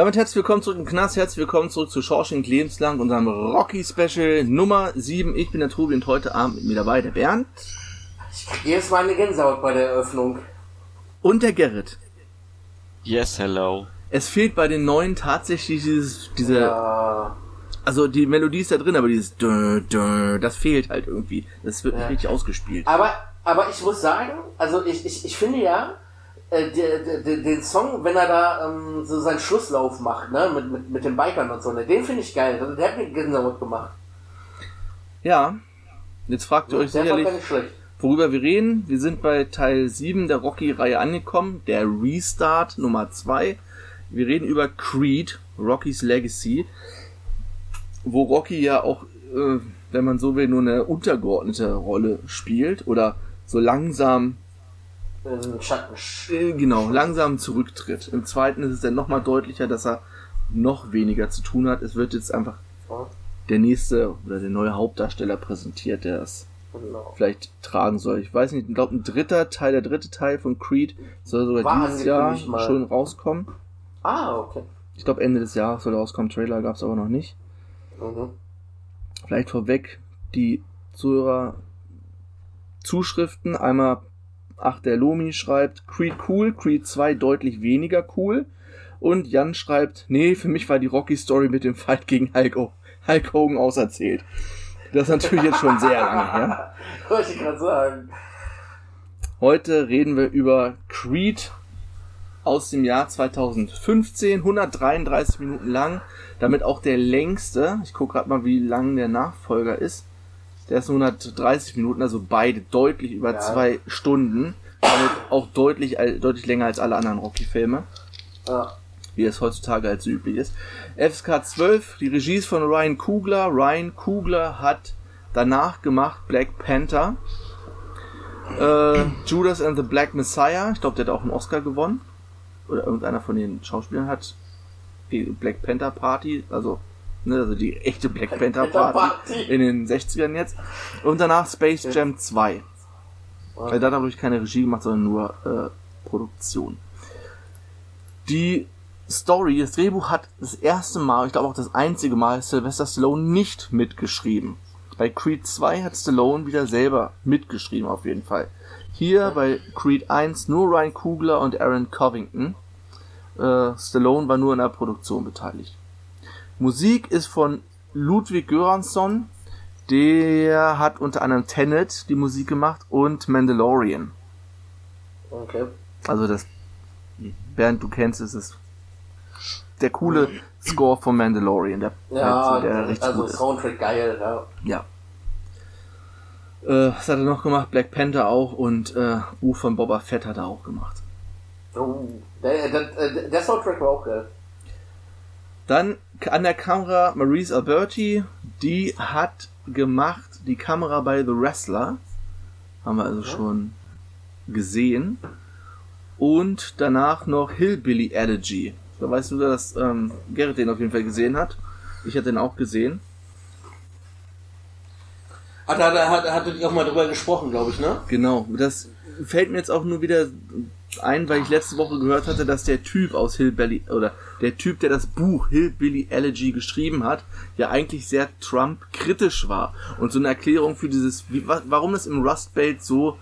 Damit herzlich willkommen zurück im Knast, herzlich willkommen zurück zu Schorsching Lebenslang, unserem Rocky Special Nummer 7. Ich bin der Tobi und heute Abend mit mir dabei der Bernd Ich krieg jedes Mal eine Gänsehaut bei der Eröffnung. und der Gerrit. Yes, hello. Es fehlt bei den neuen tatsächlich dieses, diese, Ja, also die Melodie ist da drin, aber dieses dö, dö, das fehlt halt irgendwie. Das wird nicht Ja. richtig ausgespielt. aber, aber ich muss sagen, also ich, ich, ich finde ja, äh, der, den Song, wenn er da ähm, so seinen Schlusslauf macht, ne, mit, mit, mit den Bikern und so, ne, den finde ich geil. Der hat mir Gänsehaut gemacht. Ja, jetzt fragt ihr euch sicherlich, worüber wir reden. Wir sind bei Teil 7 der Rocky-Reihe angekommen, der Restart Nummer 2. Wir reden über Creed, Rocky's Legacy, wo Rocky ja auch, äh, wenn man so will, nur eine untergeordnete Rolle spielt oder so langsam, In Schatten. äh, genau, langsam zurücktritt. Im zweiten ist es dann nochmal deutlicher, dass er noch weniger zu tun hat. Es wird jetzt einfach der nächste oder der neue Hauptdarsteller präsentiert, der es Genau. vielleicht tragen soll. Ich weiß nicht, ich glaube ein dritter Teil, der dritte Teil von Creed soll sogar War dieses Jahr schon rauskommen. Ah, okay. Ich glaube Ende des Jahres soll rauskommen. Trailer gab es aber noch nicht. Mhm. Vielleicht vorweg die Zuhörer Zuschriften. Einmal Ach, der Lomi schreibt Creed cool, Creed 2 deutlich weniger cool. Und Jan schreibt, nee, für mich war die Rocky Story mit dem Fight gegen Hulk, O- Hulk Hogan auserzählt. Das ist natürlich jetzt schon sehr lange her. Wollte ich gerade sagen. Heute reden wir über Creed aus dem Jahr 2015, 133 Minuten lang, damit auch der längste, ich gucke gerade mal, wie lang der Nachfolger ist, der ist nur 130 Minuten, also beide deutlich über Ja. zwei Stunden, damit auch deutlich, deutlich länger als alle anderen Rocky-Filme, Ja. wie es heutzutage als so üblich ist. FSK 12, die Regie ist von Ryan Coogler. Ryan Coogler hat danach gemacht Black Panther, äh, Judas and the Black Messiah. Ich glaube, der hat auch einen Oscar gewonnen. Oder irgendeiner von den Schauspielern hat die Black Panther Party, also, ne, also die echte Black Panther Party Party. in den 60ern jetzt. Und danach Space Jam 2. Weil da glaube ich, keine Regie gemacht, sondern nur äh, Produktion. Die Story, das Drehbuch hat das erste Mal, ich glaube auch das einzige Mal, Sylvester Stallone nicht mitgeschrieben. Bei Creed 2 hat Stallone wieder selber mitgeschrieben, auf jeden Fall. Hier bei Creed 1 nur Ryan Coogler und Aaron Covington. Äh, Stallone war nur in der Produktion beteiligt. Musik ist von Ludwig Göransson. Der hat unter anderem Tenet die Musik gemacht und Mandalorian. Okay. Also das, Bernd, du kennst es, ist der coole Score von Mandalorian, der, Ja, der richtig also gut ist. Soundtrack geil, ja. Ja. Äh, was hat er noch gemacht? Black Panther auch und äh, Buch von Boba Fett hat er auch gemacht. Oh, der, der, der Soundtrack war auch geil. Dann an der Kamera Maurice Alberti, die hat gemacht die Kamera bei The Wrestler. Haben wir also schon gesehen. Und danach noch Hillbilly Elegy. Da weißt du, dass ähm, Gerrit den auf jeden Fall gesehen hat. Ich hatte den auch gesehen. Hat er hat, hattet ihr auch mal drüber gesprochen, glaube ich, ne? Genau. Das fällt mir jetzt auch nur wieder ein, weil ich letzte Woche gehört hatte, dass der Typ aus Hillbilly oder der Typ, der das Buch Hillbilly Elegy geschrieben hat, ja eigentlich sehr Trump kritisch war und so eine Erklärung für dieses, wie, wa- warum es im Rust Belt so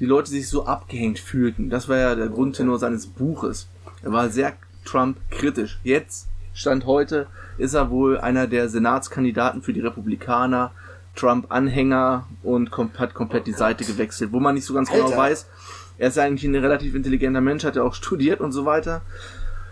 die Leute sich so abgehängt fühlten. Das war ja der Grundtenor seines Buches. Er war sehr Trump kritisch. Jetzt Stand heute ist er wohl einer der Senatskandidaten für die Republikaner, Trump-Anhänger und hat komplett die Seite gewechselt, wo man nicht so ganz genau Alter. weiß. Er ist eigentlich ein relativ intelligenter Mensch, hat ja auch studiert und so weiter.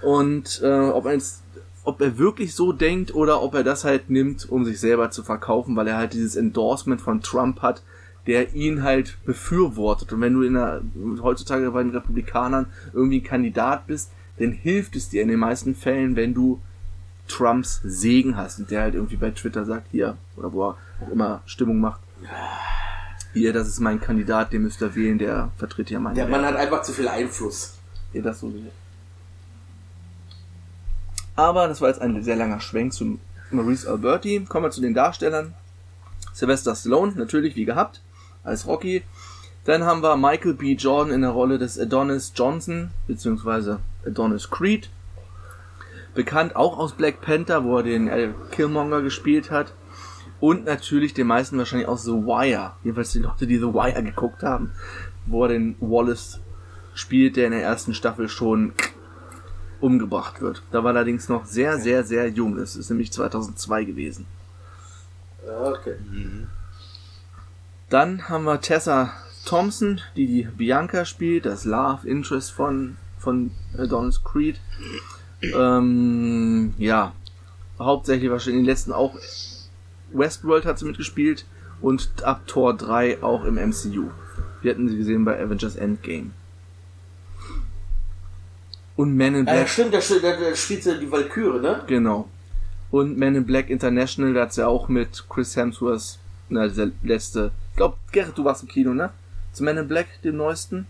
Und äh, ob er jetzt, ob er wirklich so denkt oder ob er das halt nimmt, um sich selber zu verkaufen, weil er halt dieses Endorsement von Trump hat, der ihn halt befürwortet. Und wenn du in der, heutzutage bei den Republikanern irgendwie ein Kandidat bist, dann hilft es dir in den meisten Fällen, wenn du Trumps Segen hast und der halt irgendwie bei Twitter sagt, hier, oder wo er immer Stimmung macht, hier, das ist mein Kandidat, den müsst ihr wählen, der vertritt ja meine Der Mann hat einfach zu viel Einfluss. Ja, das sowieso. Aber das war jetzt ein sehr langer Schwenk zu Maurice Alberti. Kommen wir zu den Darstellern. Sylvester Stallone, natürlich wie gehabt, als Rocky. Dann haben wir Michael B. Jordan in der Rolle des Adonis Johnson, beziehungsweise Adonis Creed. Bekannt auch aus Black Panther, wo er den Al Killmonger gespielt hat. Und natürlich den meisten wahrscheinlich aus The Wire. Jedenfalls die Leute, die The Wire geguckt haben. Wo er den Wallace spielt, der in der ersten Staffel schon umgebracht wird. Da war er allerdings noch sehr, sehr, sehr jung. Das ist nämlich 2002 gewesen. Okay. Dann haben wir Tessa Thompson, die die Bianca spielt, das Love Interest von, von Adonis Creed. Ähm, ja, hauptsächlich wahrscheinlich in den letzten auch Westworld hat sie mitgespielt und ab Tor 3 auch im MCU. Wir hatten sie gesehen bei Avengers Endgame. Und Man in Ah, ja, Black, stimmt, da, spielt- da, da spielt sie die Valkyrie, ne? genau. Und Man in Black International, da hat sie auch mit Chris Hemsworth, na, dieser letzte, ich glaube, Gerrit, du warst im Kino, ne? Zu Man in Black, dem neuesten?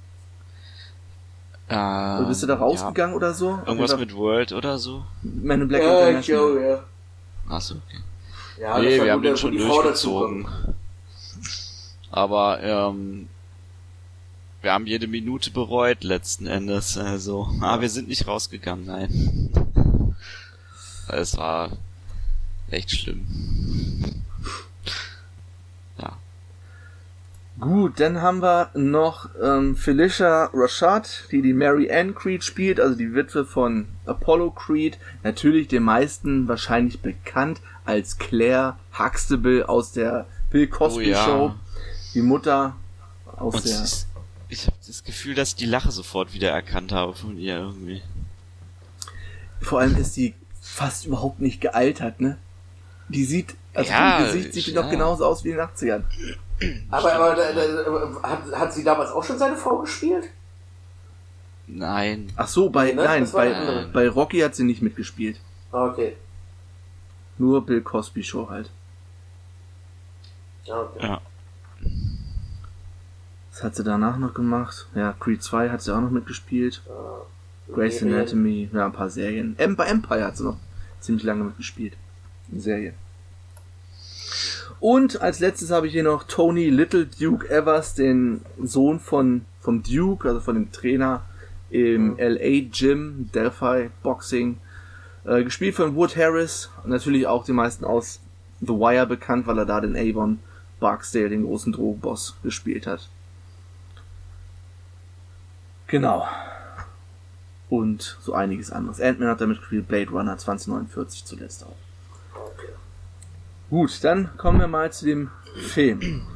Äh, Oder bist du da rausgegangen oder so? Ja. Irgendwas jeden mit World oder so? Man in Black Ja, International. Joe, ja. Achso, okay. Ja, nee, wir haben den schon durchgezogen. Aber ähm, wir haben jede Minute bereut letzten Endes. Also, ah, wir sind nicht rausgegangen, nein. Es war echt schlimm. Ja. Gut, dann haben wir noch ähm, Felicia Rashad, die die Mary Ann Creed spielt, also die Witwe von Apollo Creed. Natürlich den meisten wahrscheinlich bekannt als Claire Huxtable aus der Bill Cosby Oh ja. Show. Die Mutter aus Und der... ist, ich habe das Gefühl, dass ich die Lache sofort wieder erkannt habe von ihr irgendwie. Vor allem ist die fast überhaupt nicht gealtert, ne? Die sieht, also Ja, vom Gesicht sieht noch ja. genauso aus wie in den 80ern. Aber, aber da, da, hat, hat sie damals auch schon seine Frau gespielt? Nein. Ach so, bei, Nee, ne? nein, war bei, bei Rocky hat sie nicht mitgespielt. Ah, Okay. Nur Bill Cosby Show halt. Ja, okay. Ja. Was hat sie danach noch gemacht? Ja, Creed 2 hat sie auch noch mitgespielt. Grey's Serien. Anatomy, ja, ein paar Serien. Em bei Empire hat sie noch ziemlich lange mitgespielt. Eine Serie. Und als letztes habe ich hier noch Tony Little Duke Evers, den Sohn von, vom Duke, also von dem Trainer im LA Gym, Delphi Boxing. Äh, gespielt von Wood Harris. Natürlich auch die meisten aus The Wire bekannt, weil er da den Avon Barksdale, den großen Drogenboss, gespielt hat. Genau. Und so einiges anderes. Ant-Man hat damit gespielt, Blade Runner 2049 zuletzt auch. Gut, dann kommen wir mal zu dem Film.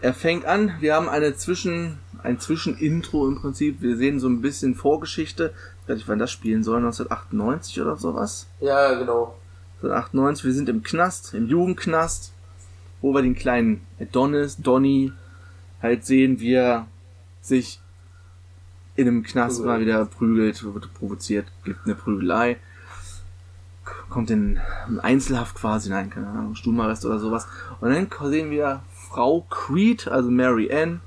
Er fängt an, wir haben eine Zwischen, ein Zwischenintro im Prinzip. Wir sehen so ein bisschen Vorgeschichte. Ich weiß nicht, wann das spielen soll, 1998 oder sowas. Ja, genau. 1998, wir sind im Knast, im Jugendknast, wo wir den kleinen Adonis, Donny, halt sehen, wie er sich in einem Knast mal wieder prügelt, wird provoziert, gibt eine Prügelei, kommt in Einzelhaft quasi, nein, keine Ahnung, Stubenarrest oder sowas. Und dann sehen wir Frau Creed, also Mary Ann,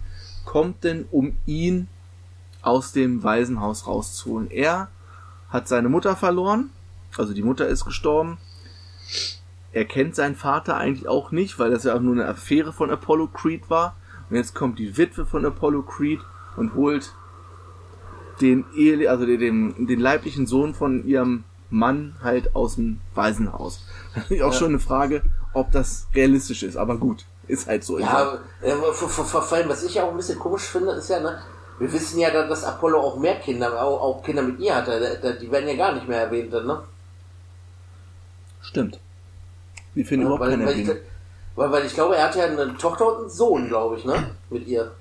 kommt denn, um ihn aus dem Waisenhaus rauszuholen. Er hat seine Mutter verloren, also die Mutter ist gestorben. Er kennt seinen Vater eigentlich auch nicht, weil das ja auch nur eine Affäre von Apollo Creed war. Und jetzt kommt die Witwe von Apollo Creed und holt den Ehe, also den, den, leiblichen Sohn von ihrem Mann halt aus dem Waisenhaus. Ist auch Ja. schon eine Frage, ob das realistisch ist, aber gut, ist halt so. Ja, äh, vor, vor, vor vor allem, was ich ja auch ein bisschen komisch finde, ist ja, ne, wir wissen ja, dass dass Apollo auch mehr Kinder, auch, auch Kinder mit ihr hatte. Die werden ja gar nicht mehr erwähnt, dann, ne? Stimmt. Wir finden überhaupt weil, keine weil, ich, weil, weil ich glaube, er hat ja eine Tochter und einen Sohn, glaube ich, ne? Mit ihr.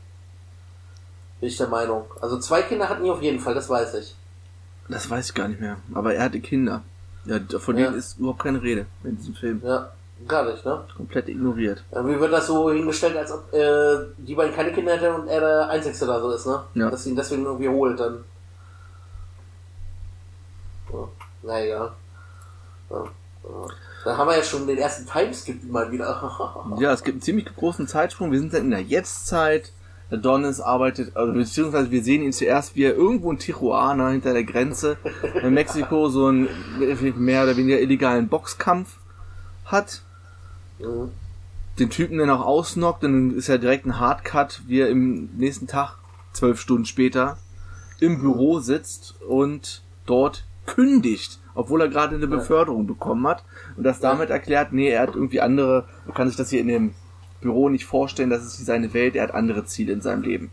Bin ich der Meinung. Also zwei Kinder hatten die auf jeden Fall, das weiß ich. Das weiß ich gar nicht mehr. Aber er hatte Kinder. Ja, von Ja. denen ist überhaupt keine Rede in diesem Film. Ja, gar nicht, ne? Komplett ignoriert. Wie wird das so hingestellt, als ob äh, die beiden keine Kinder hätten und er der Einzige da so ist, ne? Ja. Dass sie ihn deswegen irgendwie holt dann. Ja. Naja. Ja, ja. Dann haben wir ja schon den ersten Timeskip mal wieder. ja, es gibt einen ziemlich großen Zeitsprung. Wir sind dann in der Jetztzeit. Adonis arbeitet, also beziehungsweise wir sehen ihn zuerst, wie er irgendwo in Tijuana hinter der Grenze in Mexiko so einen mehr oder weniger illegalen Boxkampf hat. Mhm. Den Typen dann auch ausnockt, dann ist ja direkt ein Hardcut, wie er im nächsten Tag, zwölf Stunden später, im Büro sitzt und dort kündigt, obwohl er gerade eine Beförderung bekommen hat und das damit erklärt, nee, er hat irgendwie andere, man kann sich das hier in dem Büro nicht vorstellen, das ist seine Welt, er hat andere Ziele in seinem Leben.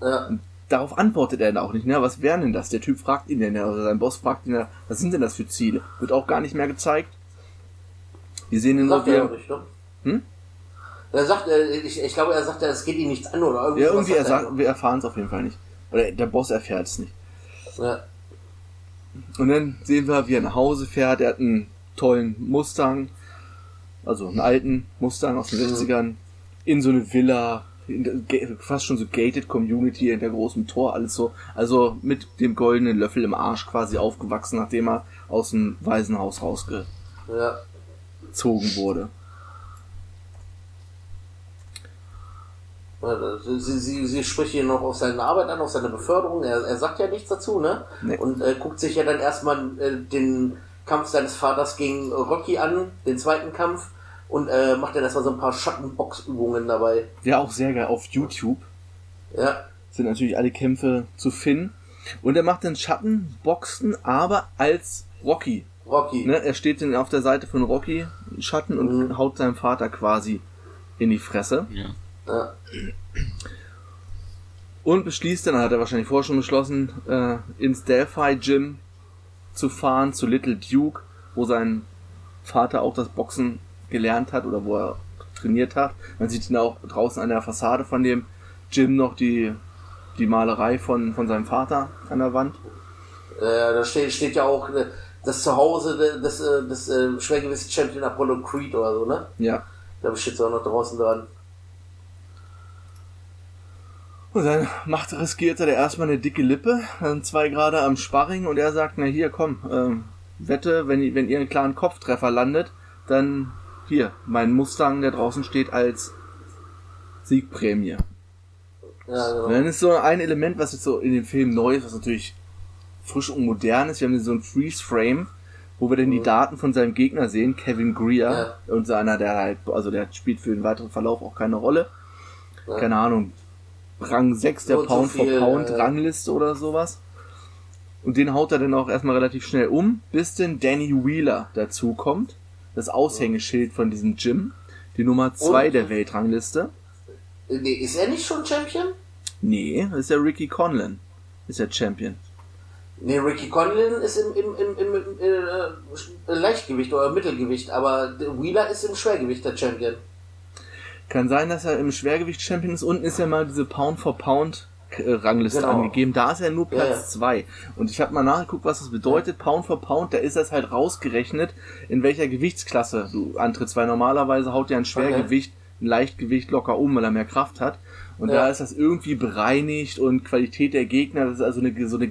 Ja. Und darauf antwortet er dann auch nicht, ne? Was wären denn das? Der Typ fragt ihn denn, also sein Boss fragt ihn, was sind denn das für Ziele? Wird auch gar nicht mehr gezeigt. Wir sehen ihn nur, wie er, hm? Er sagt, ich, ich glaube, er sagt, es geht ihm nichts an oder irgendwie. Ja, irgendwie, er sagt, wir erfahren es auf jeden Fall nicht. Oder der Boss erfährt es nicht. Ja. Und dann sehen wir, wie er nach Hause fährt. Er hat einen tollen Mustang, also einen alten Mustang aus den 60ern, mhm. in so eine Villa, fast schon so gated Community in der großen Tor, alles so, also mit dem goldenen Löffel im Arsch quasi aufgewachsen, nachdem er aus dem Waisenhaus rausgezogen ja. Wurde. Sie, sie, sie spricht hier noch auf seine Arbeit an, auf seine Beförderung. Er, er sagt ja nichts dazu, ne? Nee. Und äh, guckt sich ja dann erstmal äh, den Kampf seines Vaters gegen Rocky an, den zweiten Kampf, und äh, macht dann erstmal so ein paar Schattenboxübungen dabei. Ja, auch sehr geil. Auf YouTube ja. sind natürlich alle Kämpfe zu finden. Und er macht dann Schattenboxen, aber als Rocky. Rocky. Ne? Er steht dann auf der Seite von Rocky, Schatten, und mhm. haut seinem Vater quasi in die Fresse. Ja. Ja. Und beschließt dann, hat er wahrscheinlich vorher schon beschlossen, äh, ins Delphi Gym zu fahren, zu Little Duke, wo sein Vater auch das Boxen gelernt hat oder wo er trainiert hat. Man sieht ihn auch draußen an der Fassade von dem Gym noch die, die Malerei von, von seinem Vater an der Wand. Äh, da steht, steht ja auch äh, das Zuhause des, des, äh, des äh, Schwergewichts-Champion Apollo Creed oder so, ne? Ja. Da steht es auch noch draußen dran. Und dann macht, riskiert er erstmal eine dicke Lippe, dann zwei Grade am Sparring und er sagt, na hier, komm, ähm, wette, wenn, wenn ihr einen klaren Kopftreffer landet, dann hier, mein Mustang, der draußen steht, als Siegprämie. Ja, genau. Dann ist so ein Element, was jetzt so in dem Film neu ist, was natürlich frisch und modern ist. Wir haben so ein Freeze-Frame, wo wir dann mhm. die Daten von seinem Gegner sehen, Kevin Greer, ja. und seiner, der halt, also der spielt für den weiteren Verlauf auch keine Rolle. Ja. Keine Ahnung, Rang 6 der Pound for Pound äh, Rangliste oder sowas. Und den haut er dann auch erstmal relativ schnell um, bis denn Danny Wheeler dazukommt. Das Aushängeschild von diesem Gym. Die Nummer 2 der Weltrangliste. Nee, ist er nicht schon Champion? Nee, ist der Ricky Conlon. Ist der Champion. Nee, Ricky Conlon ist im, im, im, im, im äh, Leichtgewicht oder Mittelgewicht, aber Wheeler ist im Schwergewicht der Champion. Kann sein, dass er im Schwergewicht Champion ist. Unten ist ja mal diese Pound for Pound äh, Rangliste genau. angegeben. Da ist er nur Platz 2. Ja, ja. Und ich habe mal nachgeguckt, was das bedeutet. Pound for Pound, da ist das halt rausgerechnet, in welcher Gewichtsklasse du antrittst. Weil normalerweise haut ja ein Schwergewicht okay. ein Leichtgewicht locker um, weil er mehr Kraft hat. Und ja. da ist das irgendwie bereinigt und Qualität der Gegner, das ist also eine, so eine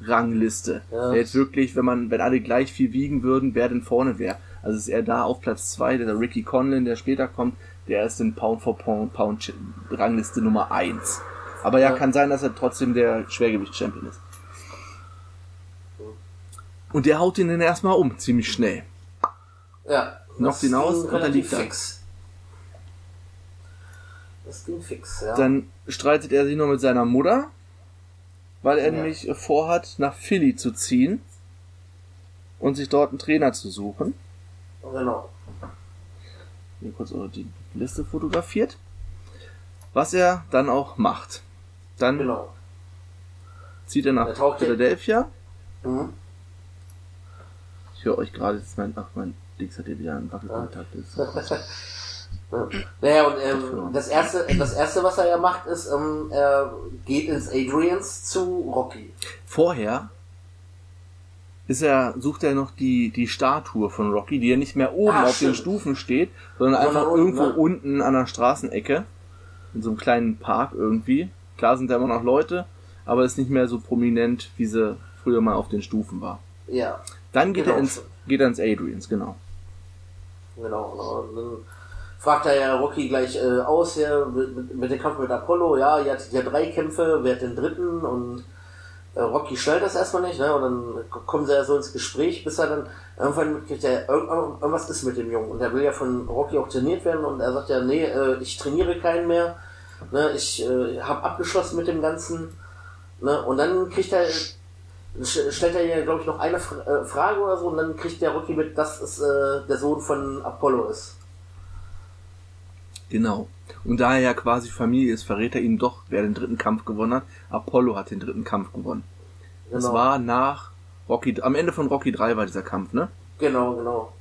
Gesamtrangliste. Ja. Jetzt wirklich, wenn man, wenn alle gleich viel wiegen würden, wer denn vorne wäre. Also ist er da auf Platz 2, der Ricky Conlon, der später kommt, der ist in Pound for Pound, Pound Rangliste Nummer 1. Aber ja, ja, kann sein, dass er trotzdem der Schwergewicht-Champion ist. Und der haut ihn dann erstmal um, ziemlich schnell. Ja. Knockt ihn aus und dann liegt er. Fix. Das ging fix, ja. Dann streitet er sich noch mit seiner Mutter, weil er ja. nämlich vorhat, nach Philly zu ziehen und sich dort einen Trainer zu suchen. Genau. Hier kurz die Liste fotografiert. Was er dann auch macht. Dann genau. zieht er nach Philadelphia. Mhm. Ich höre euch gerade, jetzt mein, ach, mein Dings hat hier wieder einen Wackelkontakt. Ja. Naja, und ähm, das, erste, das erste, was er ja macht, ist, ähm, er geht ins Adrians zu Rocky. Vorher ist er, sucht er noch die, die Statue von Rocky, die ja nicht mehr oben Ach, auf stimmt. den Stufen steht, sondern einfach unten, irgendwo ne? unten an der Straßenecke. In so einem kleinen Park irgendwie. Klar sind da immer noch Leute, aber ist nicht mehr so prominent, wie sie früher mal auf den Stufen war. Ja. Dann geht Genau. er ins, geht er ins Adrians, genau. Genau, genau. Fragt er ja Rocky gleich äh, aus, ja, mit, mit, dem Kampf mit Apollo, ja, ihr hattet ja drei Kämpfe, wer hat den dritten? Und äh, Rocky stellt das erstmal nicht, ne? Und dann kommen sie ja so ins Gespräch, bis er dann irgendwann mitkriegt, irgend- irgendwas ist mit dem Jungen. Und er will ja von Rocky auch trainiert werden und er sagt ja, nee, äh, ich trainiere keinen mehr. Ne? Ich äh, habe abgeschlossen mit dem Ganzen. Ne? Und dann kriegt er stellt er ja, glaube ich, noch eine äh, Frage oder so und dann kriegt der Rocky mit, dass es äh, der Sohn von Apollo ist. Genau. Und da er ja quasi Familie ist, verrät er ihm doch, wer den dritten Kampf gewonnen hat. Apollo hat den dritten Kampf gewonnen. Das Genau. war nach Rocky, am Ende von Rocky 3 war dieser Kampf, ne? Genau, genau.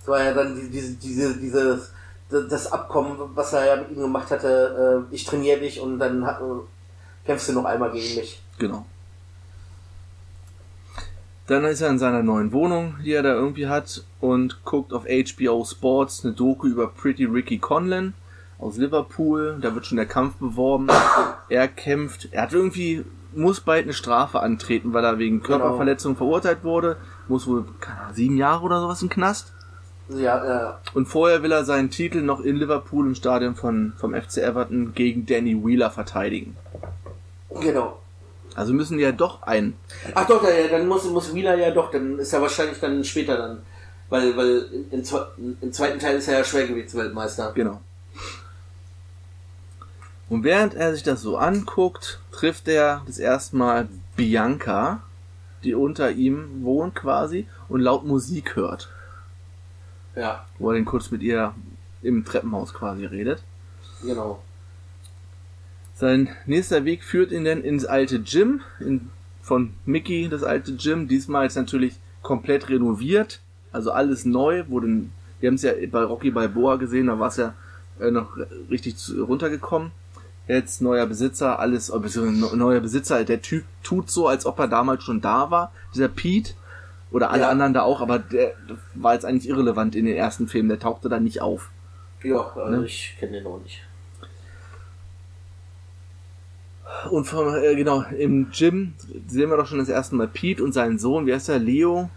Das war ja dann die- diese, diese, dieses, das Abkommen, was er ja mit ihm gemacht hatte, äh, ich trainiere dich und dann hat, kämpfst du noch einmal gegen mich. Genau. Dann ist er in seiner neuen Wohnung, die er da irgendwie hat, und guckt auf HBO Sports eine Doku über Pretty Ricky Conlon aus Liverpool. Da wird schon der Kampf beworben. Er kämpft, er hat irgendwie, muss bald eine Strafe antreten, weil er wegen Körperverletzung verurteilt wurde. Muss wohl, keine Ahnung, sieben Jahre oder sowas im Knast. Ja, äh, Und vorher will er seinen Titel noch in Liverpool im Stadion von, vom FC Everton gegen Danny Wheeler verteidigen. genau. Also müssen ja doch ein Ach doch, dann muss, muss Wheeler ja doch, dann ist er wahrscheinlich dann später dann. Weil, weil im, im zweiten Teil ist er ja Schwergewichtsweltmeister. Genau. Und während er sich das so anguckt, trifft er das erste Mal Bianca, die unter ihm wohnt quasi und laut Musik hört. Ja, Wo er dann kurz mit ihr im Treppenhaus quasi redet. genau. Sein nächster Weg führt ihn dann ins alte Gym, in, von Mickey, das alte Gym. Diesmal ist natürlich komplett renoviert, also alles neu. Wurde, wir haben es ja bei Rocky Balboa gesehen, da war es ja äh, noch richtig zu, runtergekommen. Jetzt neuer Besitzer, alles, äh, beziehungsweise neuer Besitzer, der Typ tut so, als ob er damals schon da war, dieser Pete. Oder alle Ja. anderen da auch, aber der war jetzt eigentlich irrelevant in den ersten Filmen, der tauchte da nicht auf. Ja, also Ne? ich kenne den noch nicht. Und vom, äh, genau, im Gym sehen wir doch schon das erste Mal Pete und seinen Sohn, wie heißt der, Leo,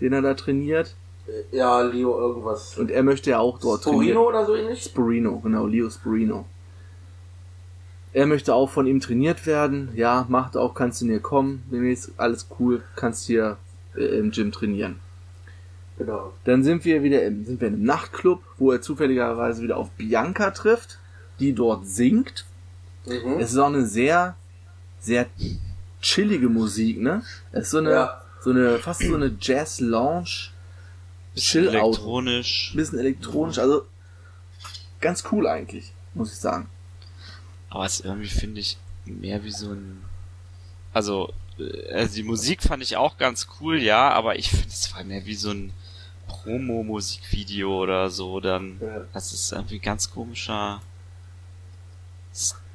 den er da trainiert. Äh, Ja, Leo irgendwas. Und er möchte ja auch dort trainieren. Torino oder so ähnlich? Sporino, genau, Leo Sporino. Er möchte auch von ihm trainiert werden. Ja, macht auch, kannst du hier kommen. Demnächst alles cool, kannst hier äh, im Gym trainieren. Genau. Dann sind wir wieder im, sind wir in einem Nachtclub, wo er zufälligerweise wieder auf Bianca trifft, die dort singt. Mhm. Es ist auch eine sehr, sehr chillige Musik, ne? Es ist so eine, Ja. so eine, fast so eine Jazz-Lounge, Chill-Out. elektronisch. bisschen elektronisch, also ganz cool eigentlich, muss ich sagen. Aber es irgendwie finde ich mehr wie so ein. Also, äh, also die Musik fand ich auch ganz cool, ja, aber ich finde es war mehr wie so ein Promo-Musikvideo oder so. Dann, Ja. das ist irgendwie ganz komischer,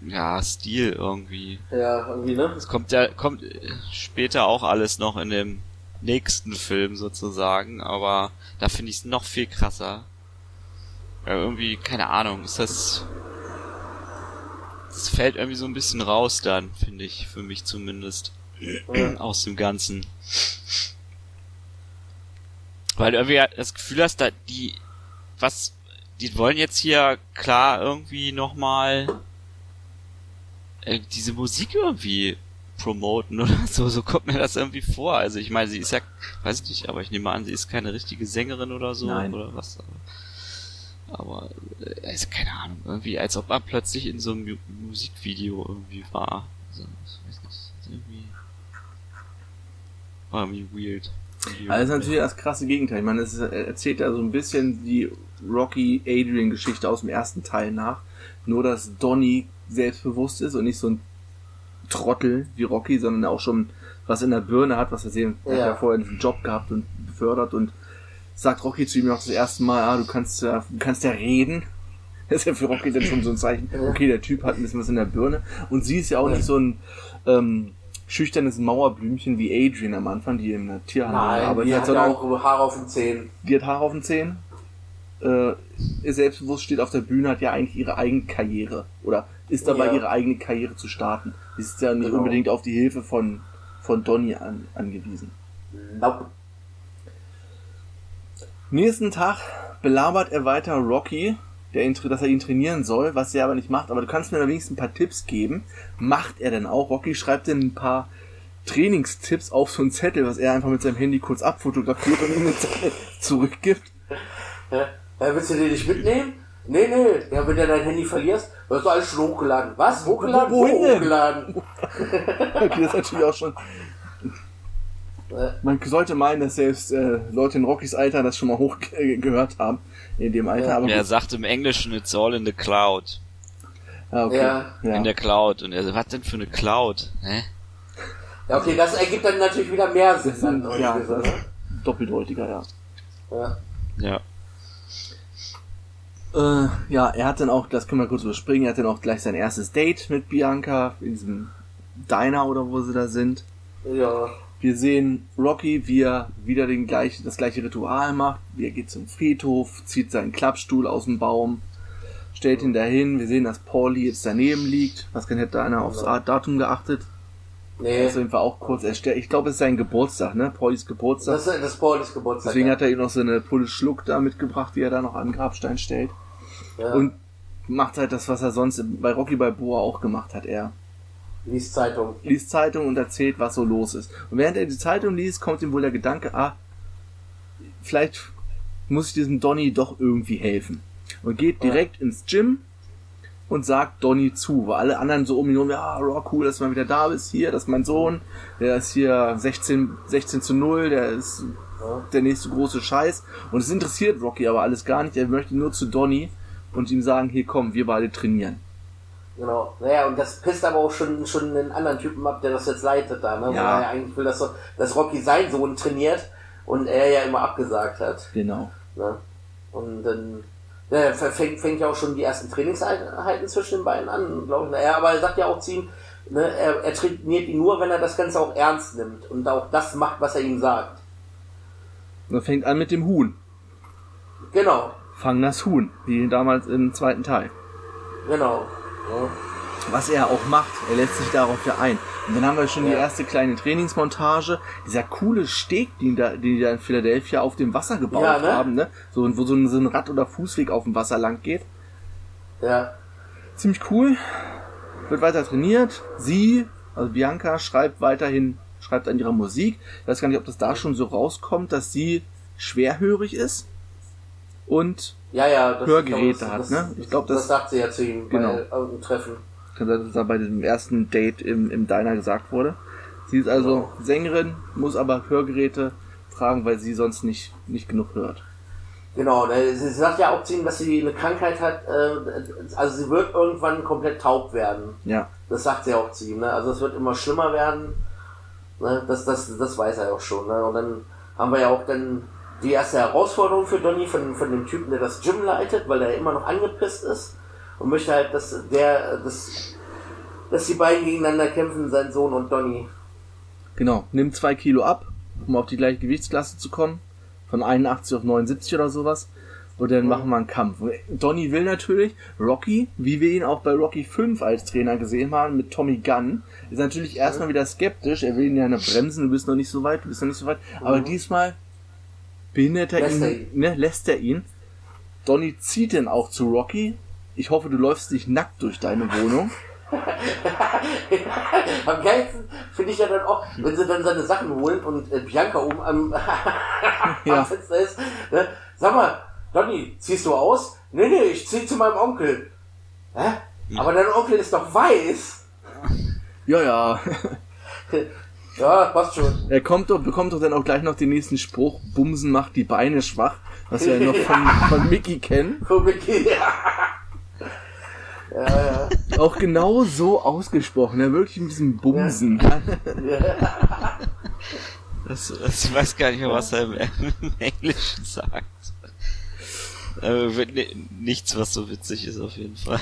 ja, Stil irgendwie. Ja, irgendwie, ne? Es kommt ja, kommt später auch alles noch in dem nächsten Film sozusagen, aber da finde ich es noch viel krasser. Ja, irgendwie, keine Ahnung, ist das. Das fällt irgendwie so ein bisschen raus dann, finde ich, für mich zumindest. Ja. Aus dem Ganzen. Weil du irgendwie das Gefühl hast, da die, was, die wollen jetzt hier klar irgendwie nochmal äh, diese Musik irgendwie promoten oder so, so kommt mir das irgendwie vor. Also ich meine, sie ist ja, weiß ich nicht, aber ich nehme an, sie ist keine richtige Sängerin oder so Nein. oder was. Aber, aber äh, also keine Ahnung, irgendwie als ob man plötzlich in so einem Mu Musikvideo irgendwie war. Also, ich weiß nicht, irgendwie war irgendwie weird. Irgendwie Also das ist natürlich das krasse Gegenteil. Ich meine, es er erzählt ja so ein bisschen die Rocky Adrian Geschichte aus dem ersten Teil nach. Nur, dass Donny selbstbewusst ist und nicht so ein Trottel wie Rocky, sondern auch schon was in der Birne hat, was er sehen, er hat Ja. ja vorher einen Job gehabt und befördert und sagt Rocky zu ihm auch das erste Mal, ah, du kannst ja, du kannst ja reden. Das ist ja für Rocky dann schon so ein Zeichen, Ja. okay, der Typ hat ein bisschen was in der Birne. Und sie ist ja auch Ja. nicht so ein ähm, schüchternes Mauerblümchen wie Adrian am Anfang, die in der Tierhandel Nein, arbeitet, die hat, hat auch Haare auf den Zähnen. die hat Haare auf den Zähnen, äh, selbstbewusst, steht auf der Bühne, hat ja eigentlich ihre eigene Karriere oder ist dabei, Ja. ihre eigene Karriere zu starten. Sie ist ja nicht Genau. unbedingt auf die Hilfe von von Donny an, angewiesen. Nope. Nächsten Tag belabert er weiter Rocky, der ihn, dass er ihn trainieren soll, was er aber nicht macht. Aber du kannst mir wenigstens ein paar Tipps geben. Macht er denn auch? Rocky schreibt dann ein paar Trainingstipps auf so einen Zettel, was er einfach mit seinem Handy kurz abfotografiert und ihm den Zettel zurückgibt. Ja, willst du den nicht mitnehmen? Nee, nee. Ja, wenn du dein Handy verlierst, wirst du alles schon hochgeladen. Was? Hochgeladen? Wo- wohin denn? hochgeladen? Okay, das ist natürlich auch schon. Man sollte meinen, dass selbst äh, Leute in Rockys Alter das schon mal hoch äh, gehört haben. In dem Alter, Ja. aber Er gut. sagt im Englischen, it's all in the cloud. Ah, okay. Ja. Ja. In der Cloud. Und er so, was denn für eine Cloud? Hä? Ja, okay, das ergibt dann natürlich wieder mehr Sinn. Dann, ja, so, ne? doppeldeutiger, ja. ja. Ja. Äh, ja, er hat dann auch, das können wir kurz überspringen, er hat dann auch gleich sein erstes Date mit Bianca in diesem Diner oder wo sie da sind. Ja. Wir sehen Rocky, wie er wieder den gleichen, das gleiche Ritual macht. Wie er geht zum Friedhof, zieht seinen Klappstuhl aus dem Baum, stellt ihn dahin. Wir sehen, dass Pauli jetzt daneben liegt. Was kann hätte einer aufs Datum geachtet? Nee. Das ist auf jeden Fall auch kurz erstellt. Ich glaube, es ist sein Geburtstag, ne? Paulis Geburtstag. Das, das ist Paulis Geburtstag. Deswegen ja. hat er ihm noch so eine Pulle Schluck da mitgebracht, die er da noch an den Grabstein stellt. Ja. Und macht halt das, was er sonst bei Rocky Balboa auch gemacht hat. Er liest Zeitung. liest Zeitung und erzählt, was so los ist. Und während er die Zeitung liest, kommt ihm wohl der Gedanke, ah, vielleicht muss ich diesem Donny doch irgendwie helfen. Und geht direkt ins Gym und sagt Donny zu, weil alle anderen so um ihn herum, ja, oh, cool, dass du mal wieder da bist, hier, das ist mein Sohn, der ist hier 16, 16 zu 0, der ist Ja. der nächste große Scheiß. Und es interessiert Rocky aber alles gar nicht, er möchte nur zu Donny und ihm sagen, hier komm, wir beide trainieren. Genau. Naja, und das pisst aber auch schon, schon einen anderen Typen ab, der das jetzt leitet da, ne? Weil Ja. er ja eigentlich will, dass, so- dass Rocky seinen Sohn trainiert und er ja immer abgesagt hat. Genau. Ne? Und dann ja, fängt, fängt ja auch schon die ersten Trainingseinheiten zwischen den beiden an, glaube ich. Naja, aber er sagt ja auch zu ihm, ne, er, er trainiert ihn nur, wenn er das Ganze auch ernst nimmt und auch das macht, was er ihm sagt. Und er fängt an mit dem Huhn. Genau, Fang das Huhn, wie damals im zweiten Teil. genau. Ja. Was er auch macht, er lässt sich darauf ja ein. Und dann haben wir schon die Ja. erste kleine Trainingsmontage. Dieser coole Steg, den, da, den die da in Philadelphia auf dem Wasser gebaut Ja, ne? haben, ne? So, wo so ein, so ein Rad- oder Fußweg auf dem Wasser lang geht. ja. Ziemlich cool. Wird weiter trainiert. Sie, also Bianca, schreibt weiterhin, schreibt an ihrer Musik. Ich weiß gar nicht, ob das da schon so rauskommt, dass sie schwerhörig ist. Und Ja, ja, Hörgeräte das, hat, das, ne? Ich glaub, das- das sagt sie ja zu ihm Genau. bei irgendeinem Treffen. kann sein, dass da bei diesem ersten Date im, im Diner gesagt wurde. Sie ist also Sängerin, muss aber Hörgeräte tragen, weil sie sonst nicht, nicht genug hört. Genau, ne, sie sagt ja auch zu ihm, dass sie eine Krankheit hat, äh, also sie wird irgendwann komplett taub werden. Ja, Das sagt sie auch zu ihm, ne? Also es wird immer schlimmer werden. Ne? Das, das, das weiß er auch schon, ne? Und dann haben wir ja auch dann die erste Herausforderung für Donny von, von dem Typen, der das Gym leitet, weil er immer noch angepisst ist und möchte halt, dass der, dass, dass die beiden gegeneinander kämpfen, sein Sohn und Donny. genau. Nimmt zwei Kilo ab, um auf die gleiche Gewichtsklasse zu kommen. Von 81 auf 79 oder sowas. Und dann machen wir einen Kampf. Donny will natürlich, Rocky, wie wir ihn auch bei Rocky 5 als Trainer gesehen haben, mit Tommy Gunn, ist natürlich erstmal wieder skeptisch. Er will ihn ja noch bremsen, du bist noch nicht so weit, du bist noch nicht so weit. Aber Mhm. diesmal behindert er Lässt ihn, er ihn. Ne, lässt er ihn. Donny zieht dann auch zu Rocky. Ich hoffe, du läufst nicht nackt durch deine Wohnung. Am geilsten finde ich ja dann auch, wenn sie dann seine Sachen holen und äh, Bianca oben am, Ja. am Fenster ist. Ne? Sag mal, Donny, ziehst du aus? Nee, nee, ich zieh zu meinem Onkel. Hä? Aber dein Onkel ist doch weiß. Ja, ja. Ja, passt schon. Er kommt doch, bekommt doch dann auch gleich noch den nächsten Spruch. Bumsen macht die Beine schwach. Was wir ja noch von, von Mickey kennen. Für Mickey, ja. Ja, ja. Auch genau so ausgesprochen. Ja, wirklich mit diesem Bumsen. Das, das, ich weiß gar nicht mehr, was er im Englischen sagt. Aber ni- nichts, was so witzig ist, auf jeden Fall.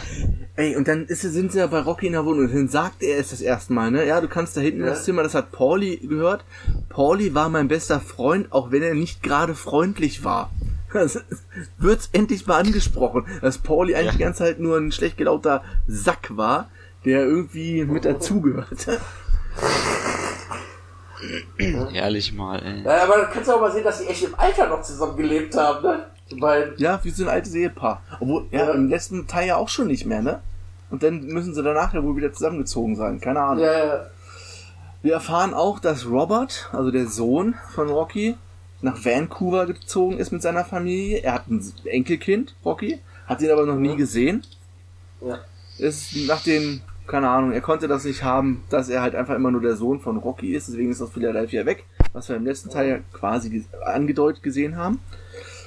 Ey, und dann ist, sind sie ja bei Rocky in der Wohnung und dann sagt er es das erste Mal, ne? Ja, du kannst da hinten in das Ja. Zimmer, das hat Pauli gehört. Pauli war mein bester Freund, auch wenn er nicht gerade freundlich war. Das wird's endlich mal angesprochen, dass Pauli eigentlich Ja. die ganze Zeit nur ein schlecht gelauter Sack war, der irgendwie mit dazugehörte. Ehrlich mal, ey. Ja, aber da kannst du auch mal sehen, dass die echt im Alter noch zusammen gelebt haben, ne? Beiden. Ja, wie so ein altes Ehepaar. Obwohl, ja, Ja. im letzten Teil ja auch schon nicht mehr, ne? Und dann müssen sie danach ja wohl wieder zusammengezogen sein. Keine Ahnung. Ja, ja. Wir erfahren auch, dass Robert, also der Sohn von Rocky, nach Vancouver gezogen ist mit seiner Familie. Er hat ein Enkelkind, Rocky, hat ihn aber noch nie gesehen. ja. Ist nach den, keine Ahnung, er konnte das nicht haben, dass er halt einfach immer nur der Sohn von Rocky ist, deswegen ist aus Philadelphia weg, was wir im letzten Teil ja quasi angedeutet gesehen haben.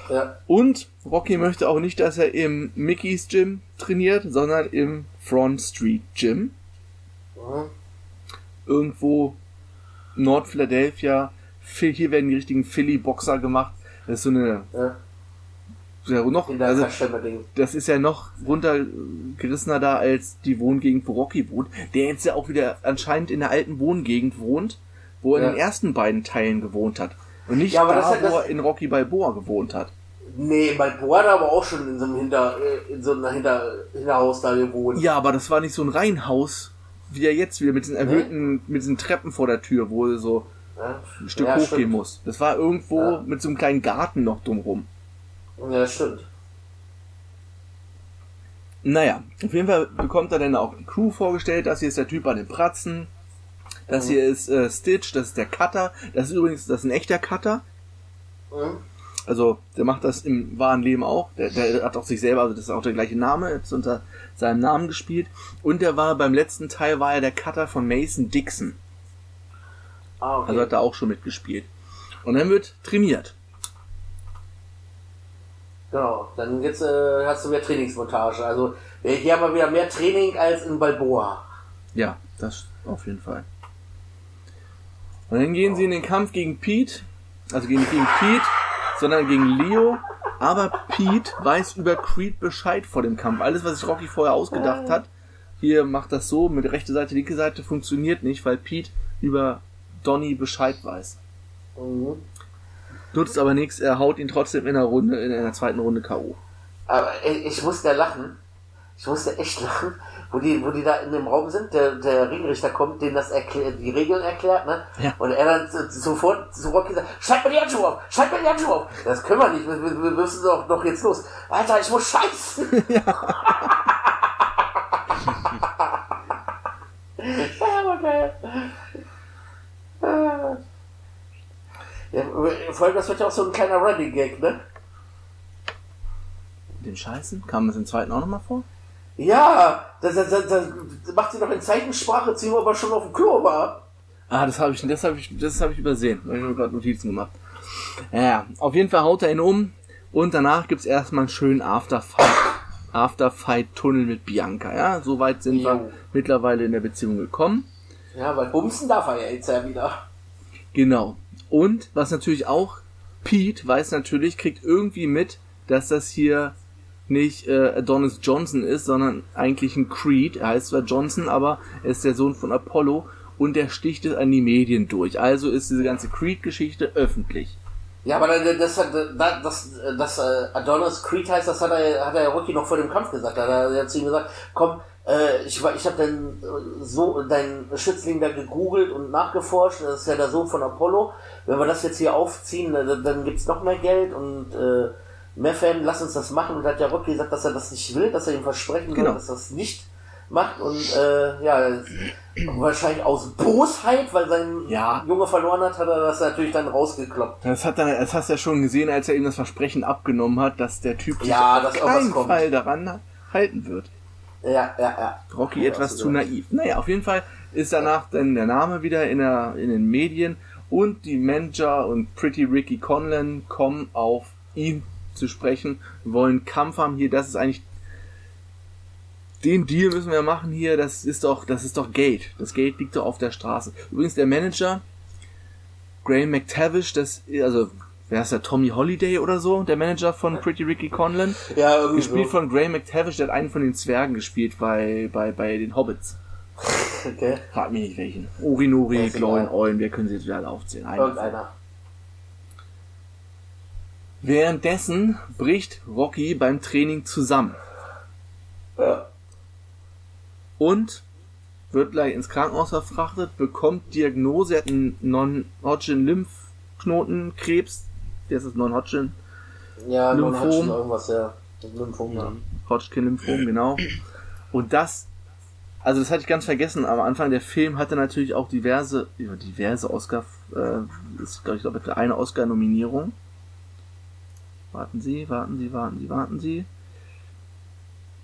Ja. Und Rocky möchte auch nicht, dass er im Mickey's Gym trainiert, sondern im Front Street Gym. Mhm. Irgendwo Nord-Philadelphia. Phil- Hier werden die richtigen Philly-Boxer gemacht. Das ist so eine, ja. ja, noch, also, das ist ja noch runtergerissener da als die Wohngegend, wo Rocky wohnt. Der jetzt ja auch wieder anscheinend in der alten Wohngegend wohnt, wo er Ja. in den ersten beiden Teilen gewohnt hat. Und nicht Ja, aber da, wo er in Rocky Balboa gewohnt hat. Nee, Bruder hat aber auch schon in so einem Hinter, äh, in so einem Hinter, Hinterhaus da gewohnt. Ja, aber das war nicht so ein Reihenhaus, wie er jetzt wieder mit diesen erhöhten, mit diesen Treppen vor der Tür, wo er so Ja, ein Stück ja, hochgehen stimmt. muss. Das war irgendwo Ja. mit so einem kleinen Garten noch drumrum. Ja, stimmt. Naja, auf jeden Fall bekommt er dann auch die Crew vorgestellt. Das hier ist der Typ an den Pratzen. Das hier ist äh, Stitch, das ist der Cutter. Das ist übrigens, das ist ein echter Cutter. Mhm. Also, der macht das im wahren Leben auch. Der, der hat auch sich selber, also das ist auch der gleiche Name, jetzt unter seinem Namen gespielt. Und der war beim letzten Teil war er der Cutter von Mason Dixon. Ah, okay. Also hat er auch schon mitgespielt. Und dann wird trainiert. Genau, dann jetzt äh, hast du wieder Trainingsmontage. Also hier haben wir wieder mehr Training als in Balboa. Ja, das auf jeden Fall. Und dann gehen sie in den Kampf gegen Pete. Also gegen, nicht gegen Pete, sondern gegen Leo. Aber Pete weiß über Creed Bescheid vor dem Kampf. Alles, was sich Rocky vorher ausgedacht hat, hier macht das so, mit rechte Seite, linke Seite, funktioniert nicht, weil Pete über Donny Bescheid weiß. Mhm. Nutzt aber nichts, er haut ihn trotzdem in der Runde, in der zweiten Runde K.O. Aber ey, ich musste ja lachen. Ich musste echt lachen, wo die, wo die da in dem Raum sind. Der, der Ringrichter kommt, denen das erklärt, die Regeln erklärt, ne? Ja. Und er dann so- sofort zu Rocky sagt, schreib mir die Handschuhe auf, schreib mir die Handschuhe auf. Das können wir nicht, wir, wir, wir müssen doch, doch jetzt los. Alter, ich muss scheißen. ja, geil. Ah. Ja, vor allem, das wird ja auch so ein kleiner Running Gag, ne? Den Scheißen? Kam das im zweiten auch nochmal vor? Ja, das, das, das, das macht sie doch in Zeichensprache, ziehen wir aber schon auf dem Klo war. Ah, das habe ich, das habe ich, das habe ich übersehen. Da habe ich gerade Notizen gemacht. Ja, auf jeden Fall haut er ihn um und danach gibt's erstmal einen schönen Afterfight. Afterfight-Tunnel mit Bianca, ja. Soweit sind wir Jo. mittlerweile in der Beziehung gekommen. Ja, weil bumsen darf er ja jetzt ja wieder. Genau. Und was natürlich auch, Pete weiß natürlich, kriegt irgendwie mit, dass das hier nicht äh, Adonis Johnson ist, sondern eigentlich ein Creed. Er heißt zwar Johnson, aber er ist der Sohn von Apollo und der sticht es an die Medien durch. Also ist diese ganze Creed-Geschichte öffentlich. Ja, aber das, das, das, das, äh, Adonis Creed heißt, das hat er, hat er Rocky noch vor dem Kampf gesagt. Da hat er zu ihm gesagt, komm, äh, ich, ich habe deinen so deinen Schützling da gegoogelt und nachgeforscht. Das ist ja der Sohn von Apollo. Wenn wir das jetzt hier aufziehen, äh, dann, dann gibt's noch mehr Geld und äh, mehr Fan, lass uns das machen. Und hat ja Rocky gesagt, dass er das nicht will, dass er ihm versprechen Genau. will, dass er das nicht macht. Und äh, ja, wahrscheinlich aus Bosheit, weil sein Ja. Junge verloren hat, hat er das natürlich dann rausgekloppt. Das hat dann, das hast du ja schon gesehen, als er ihm das Versprechen abgenommen hat, dass der Typ sich Ja, auf dass irgendwas keinen. Fall daran halten wird. Ja, ja, ja. Rocky Ja, etwas zu naiv. Naja, auf jeden Fall ist danach dann der Name wieder in, der, in den Medien und die Manager und Pretty Ricky Conlan kommen auf ihn zu sprechen, wollen Kampf haben hier, das ist eigentlich den Deal müssen wir machen hier, das ist doch, das ist doch Geld. Das Geld liegt doch auf der Straße. Übrigens der Manager, Graham McTavish, das, also, wer ist der, Tommy Holiday oder so, der Manager von Pretty Ricky Conlan, Ja, irgendwie gespielt so. von Graham McTavish, der hat einen von den Zwergen gespielt bei, bei, bei den Hobbits. Okay, Frag mich nicht welchen. Glowin egal. Eulen, wer können sie jetzt wieder aufzählen? Einer. irgendeiner. Währenddessen bricht Rocky beim Training zusammen. Ja. Und wird gleich ins Krankenhaus verfrachtet, bekommt Diagnose, er hat einen Non-Hodgkin-Lymphknotenkrebs. Der ist das Non-Hodgkin. Ja. Non-Hodgkin, irgendwas, ja. Lymphom, ja. Hodgkin-Lymphom, genau. Und das, also das hatte ich ganz vergessen, am Anfang der Film hatte natürlich auch diverse, ja, diverse Oscar, äh, ist, glaube ich, glaube ich, eine Oscar-Nominierung. Warten Sie, warten Sie, warten Sie, warten Sie.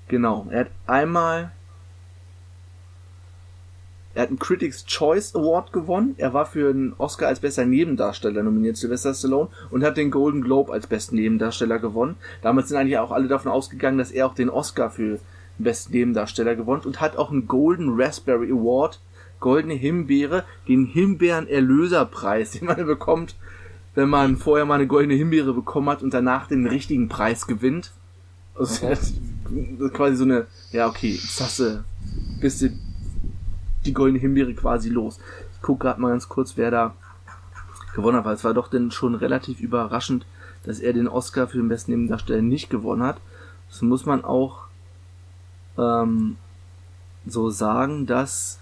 Genau, er hat einmal, er hat einen Critics Choice Award gewonnen. Er war für einen Oscar als bester Nebendarsteller nominiert, Sylvester Stallone, und hat den Golden Globe als besten Nebendarsteller gewonnen. Damals sind eigentlich auch alle davon ausgegangen, dass er auch den Oscar für den besten Nebendarsteller gewonnen und hat auch einen Golden Raspberry Award, Goldene Himbeere, den Himbeeren-Erlöserpreis, den man bekommt, wenn man vorher mal eine goldene Himbeere bekommen hat und danach den richtigen Preis gewinnt. Also, das ist quasi so eine, ja okay, jetzt hast du, bist du die goldene Himbeere quasi los. Ich gucke gerade mal ganz kurz, wer da gewonnen hat, weil es war doch dann schon relativ überraschend, dass er den Oscar für den besten Nebendarsteller nicht gewonnen hat. Das muss man auch ähm, so sagen, dass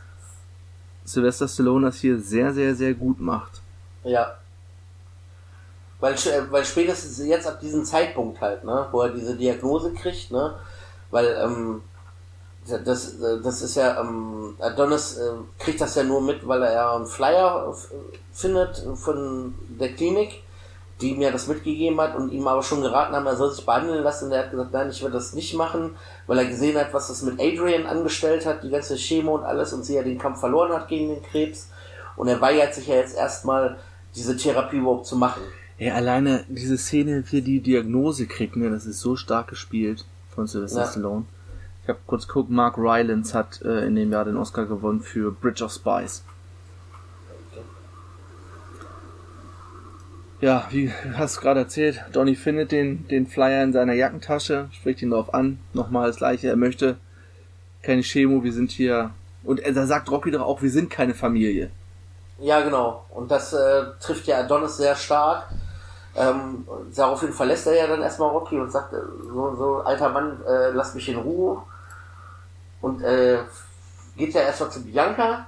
Sylvester Stallone das hier sehr, sehr, sehr gut macht. Ja. Weil, sch- weil spätestens jetzt ab diesem Zeitpunkt halt, ne, wo er diese Diagnose kriegt, ne, weil, ähm, das, das ist ja, ähm, Adonis äh, kriegt das ja nur mit, weil er ja einen Flyer f- findet von der Klinik, die ja das mitgegeben hat und ihm aber schon geraten haben, er soll sich behandeln lassen. Und er hat gesagt, nein, ich will das nicht machen, weil er gesehen hat, was das mit Adrian angestellt hat, die ganze Chemo und alles und sie ja den Kampf verloren hat gegen den Krebs. Und er weigert sich ja jetzt erstmal, diese Therapie überhaupt zu machen. Ja, alleine diese Szene, wie er die Diagnose kriegt, ne, das ist so stark gespielt von Sylvester Ja. Stallone. Ich habe kurz geguckt, Mark Rylance hat äh, in dem Jahr den Oscar gewonnen für Bridge of Spies. Ja, wie hast du gerade erzählt, Donny findet den, den Flyer in seiner Jackentasche, spricht ihn darauf an, nochmal das gleiche, er möchte keine Chemo, wir sind hier, und er da sagt Rocky doch auch, wir sind keine Familie. Ja, genau. Und das äh, trifft ja Adonis sehr stark. Ähm, daraufhin verlässt er ja dann erstmal Rocky und sagt, äh, so, so alter Mann, äh, lass mich in Ruhe. Und äh, geht ja erstmal zu Bianca,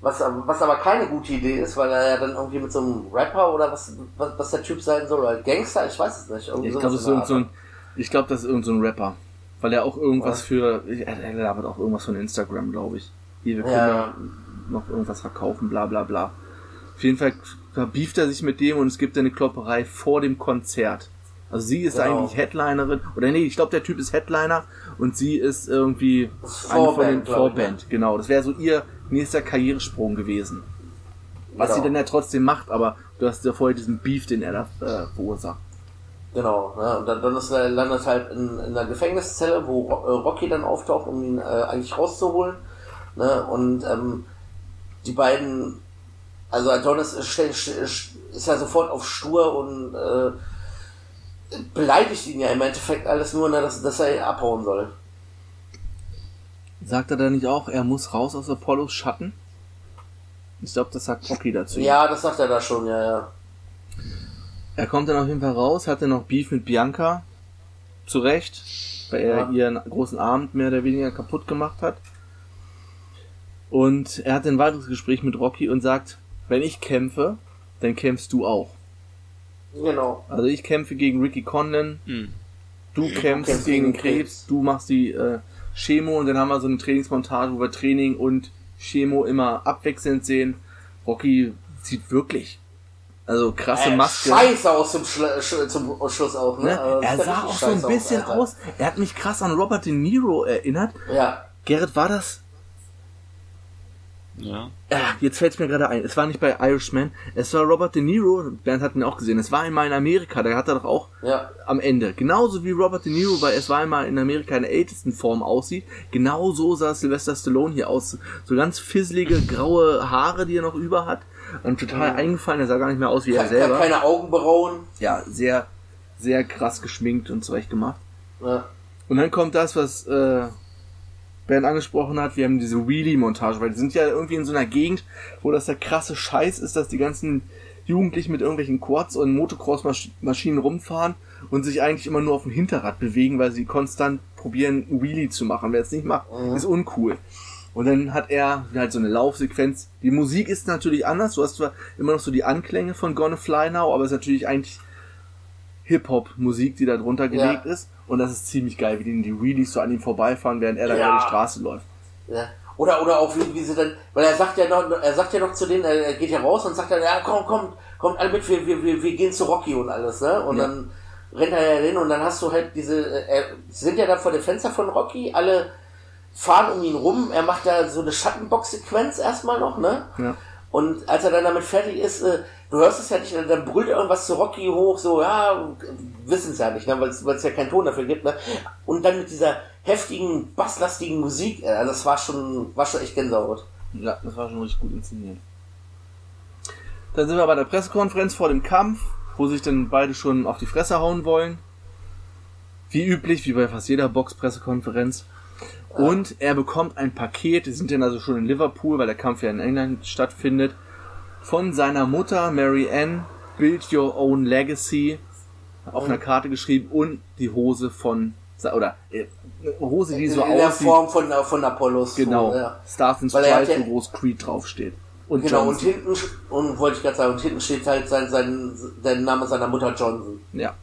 was, was aber keine gute Idee ist, weil er ja dann irgendwie mit so einem Rapper oder was, was, was der Typ sein soll, oder Gangster, ich weiß es nicht. Irgendwie Ich glaube, das ist so ein, ich glaube, das ist irgend so ein Rapper. Weil er auch irgendwas Was? für, er, er labert auch irgendwas von Instagram, glaube ich. Hier, wir können ja. noch irgendwas verkaufen, bla bla bla. Auf jeden Fall verbieft er sich mit dem und es gibt eine Klopperei vor dem Konzert. Also sie ist Genau. eigentlich Headlinerin, oder nee, ich glaube, der Typ ist Headliner und sie ist irgendwie ist eine von Vorband, den ich, Vorband. Genau, das wäre so ihr nächster Karrieresprung gewesen. Was Genau. sie dann ja trotzdem macht, aber du hast ja vorher diesen Beef, den er da äh, verursacht. Genau, ne? und dann, dann ist er landet halt in, in der Gefängniszelle, wo äh, Rocky dann auftaucht, um ihn äh, eigentlich rauszuholen. Ne? Und ähm, die beiden, also Adonis ist, ja sofort auf stur und äh, beleidigt ihn ja im Endeffekt alles nur, ne, dass, dass er abhauen soll. Sagt er da nicht auch, er muss raus aus Apollos Schatten? Ich glaube, das sagt Rocky dazu. Ja, das sagt er da schon, ja, ja. Er kommt dann auf jeden Fall raus, hatte noch Beef mit Bianca. Zu Recht, weil er Ja. ihren großen Abend mehr oder weniger kaputt gemacht hat. Und er hat ein weiteres Gespräch mit Rocky und sagt, wenn ich kämpfe, dann kämpfst du auch. Genau. Also ich kämpfe gegen Ricky Conlon, Hm. du kämpfst kämpfst gegen den gegen Krebs, Krebs. du machst die äh, Chemo und dann haben wir so eine Trainingsmontage, wo wir Training und Chemo immer abwechselnd sehen. Rocky sieht wirklich, also krasse Äh, Maske. Scheiße aus zum, Schla Sch zum Schluss auch, ne? Ne? Also, Er sah auch so ein bisschen Alter. aus. Er hat mich krass an Robert De Niro erinnert. Ja. Gerrit, war das? Ja. Ah, jetzt fällt es mir gerade ein. Es war nicht bei Irishman. Es war Robert De Niro. Bernd hat ihn auch gesehen. Es war einmal in Amerika. Da hat er doch auch Ja. am Ende. Genauso wie Robert De Niro bei Es war einmal in Amerika in der ältesten Form aussieht. Genau so sah Sylvester Stallone hier aus. So ganz fisselige, graue Haare, die er noch über hat. Und total eingefallen. Er sah gar nicht mehr aus wie er Ke selber. keine Augenbrauen. Ja, sehr, sehr krass geschminkt und zurecht gemacht. Ja. Und dann kommt das, was äh, Bernd angesprochen hat. Wir haben diese Wheelie-Montage, weil die sind ja irgendwie in so einer Gegend, wo das der krasse Scheiß ist, dass die ganzen Jugendlichen mit irgendwelchen Quads und Motocross-Maschinen rumfahren und sich eigentlich immer nur auf dem Hinterrad bewegen, weil sie konstant probieren, Wheelie zu machen. Wer es nicht macht, Mhm. ist uncool. Und dann hat er halt so eine Laufsequenz. Die Musik ist natürlich anders. Du hast zwar immer noch so die Anklänge von Gonna Fly Now, aber es ist natürlich eigentlich Hip-Hop-Musik, die da drunter gelegt Ja. ist. Und das ist ziemlich geil, wie die, die Wheelies so an ihm vorbeifahren, während er da Ja. über die Straße läuft. Ja. Oder, oder auch wie, wie sie dann, weil er sagt ja noch, er sagt ja noch zu denen, er er geht ja raus und sagt dann, ja komm, komm, kommt alle mit, wir, wir, wir, wir gehen zu Rocky und alles, ne? Und Ja. dann rennt er ja hin und dann hast du halt diese, äh, sie sind ja da vor dem Fenster von Rocky, alle fahren um ihn rum, er macht da so eine Schattenbox-Sequenz erstmal noch, ne? Ja. Und als er dann damit fertig ist, äh, du hörst es ja nicht, dann brüllt irgendwas zu Rocky hoch, so, ja, wissen es ja nicht, ne, weil es ja keinen Ton dafür gibt, ne? Und dann mit dieser heftigen, basslastigen Musik, äh, also das war schon, war schon echt Gänsehaut. Ja, das war schon richtig gut inszeniert. Dann sind wir bei der Pressekonferenz vor dem Kampf, wo sich dann beide schon auf die Fresse hauen wollen. Wie üblich, wie bei fast jeder Box-Pressekonferenz. Und er bekommt ein Paket, die sind dann also schon in Liverpool, weil der Kampf ja in England stattfindet, von seiner Mutter Mary Ann, Build Your Own Legacy, auf einer Karte geschrieben und die Hose von, oder äh, Hose, die so in der aussieht, Form von, äh, von Apollos. genau, ja. Stars and hat Stripes, wo groß Creed draufsteht. Und Genau, und Johnson. hinten, sch- und wollte ich gerade sagen, und hinten steht halt sein, sein, der Name seiner Mutter Johnson. Ja.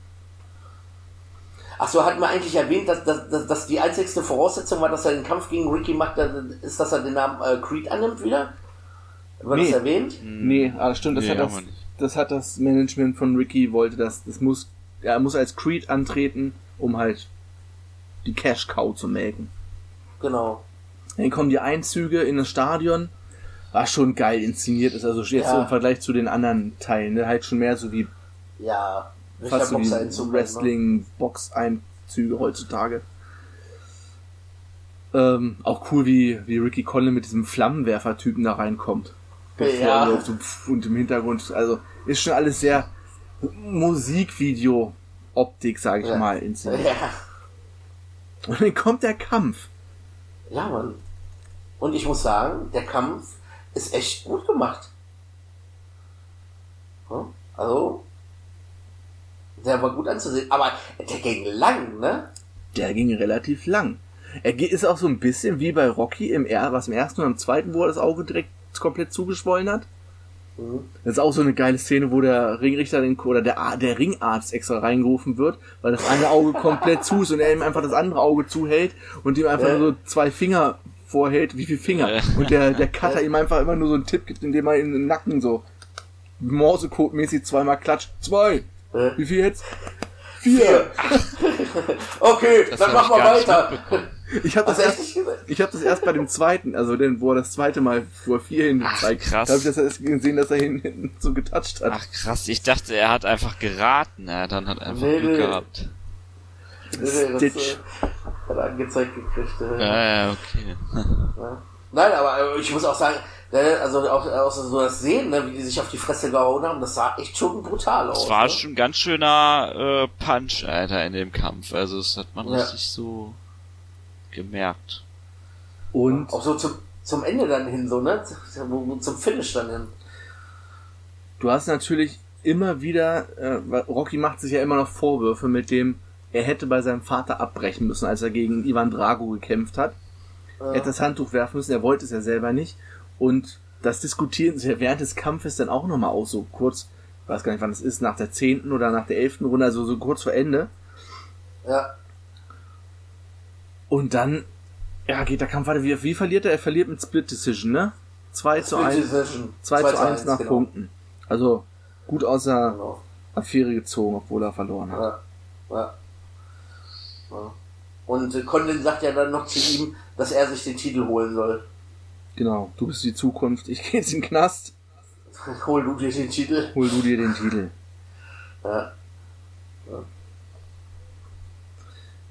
Ach so, hatten wir eigentlich erwähnt, dass, dass, dass, dass die einzigste Voraussetzung war, dass er den Kampf gegen Ricky macht, ist, dass er den Namen äh, Creed annimmt wieder? War Nee. das erwähnt? Nee, ah, stimmt, das, Nee, hat das, das hat das Management von Ricky wollte das, das muss, er muss als Creed antreten, um halt die Cash Cow zu melken. Genau. Dann kommen die Einzüge in das Stadion, war schon geil inszeniert ist, also jetzt Ja. so im Vergleich zu den anderen Teilen, ne? halt schon mehr so wie Ja, fast so wie Boxereinzug, Ne? Wrestling, Box-Einzüge heutzutage. Ähm, auch cool, wie, wie Ricky Conlon mit diesem Flammenwerfer-Typen da reinkommt. Der Ja. vorläuft so und im Hintergrund, also ist schon alles sehr Musikvideo-Optik, sag ich Ja. mal, inszeniert. Ja. Und dann kommt der Kampf. ja, Mann. Und ich muss sagen, der Kampf ist echt gut gemacht. Hm? Also, der war gut anzusehen. Aber der ging lang, ne? Der ging relativ lang. Er ist auch so ein bisschen wie bei Rocky im er was im ersten und im zweiten, wo er das Auge direkt komplett zugeschwollen hat. Mhm. Das ist auch so eine geile Szene, wo der Ringrichter den, oder der, der Ringarzt extra reingerufen wird, weil das eine Auge komplett zu ist und er ihm einfach das andere Auge zuhält und ihm einfach Ja. nur so zwei Finger vorhält. Wie viele Finger? Ja. Und der, der Cutter ihm einfach immer nur so einen Tipp gibt, indem er ihm den Nacken so Morsecode-mäßig zweimal klatscht. Zwei! Äh, Wie viel jetzt? Vier! okay, Das dann hab machen wir weiter. Ich habe das Hast du erst echt nicht gesagt? Ich habe das erst bei dem zweiten, also den, wo er das zweite Mal vor vier hin Ach, gezeigt krass. Da habe ich das erst gesehen, dass er hin- hinten so getatscht hat. Ach krass, ich dachte, er hat einfach geraten. Er dann hat einfach Nee, Glück nee. gehabt. Nee, nee, das, Stitch. äh, hat er angezeigt gekriegt. Äh. Ja, ja, okay. Ja. Nein, aber äh, ich muss auch sagen, äh, also auch, auch so das Sehen, ne, wie die sich auf die Fresse gehauen haben, das sah echt schon brutal aus. Es war ne? schon ein ganz schöner äh, Punch, Alter, in dem Kampf. Also das hat man Ja. richtig so gemerkt. Und Auch so zum, zum Ende dann hin, so, ne? Zum Finish dann hin. du hast natürlich immer wieder, äh, Rocky macht sich ja immer noch Vorwürfe mit dem, er hätte bei seinem Vater abbrechen müssen, als er gegen Ivan Drago gekämpft hat. Er hätte das Handtuch werfen müssen, er wollte es ja selber nicht. Und das diskutieren sie ja während des Kampfes dann auch nochmal aus, so kurz, ich weiß gar nicht wann es ist, nach der zehnten oder nach der elften Runde, also so kurz vor Ende. Ja, Und dann, ja, geht der Kampf weiter. Wie, wie verliert er? Er verliert mit Split Decision, ne? 2 zu Split 1, Decision. 2 zu 1 nach genau. Punkten. Also gut aus der Genau. Affäre gezogen, obwohl er verloren hat. Ja. Ja. ja. Und äh, Conlon sagt ja dann noch zu ihm, dass er sich den Titel holen soll. Genau, du bist die Zukunft, ich geh jetzt in den Knast, Hol du dir den Titel. hol du dir den Titel. Ja.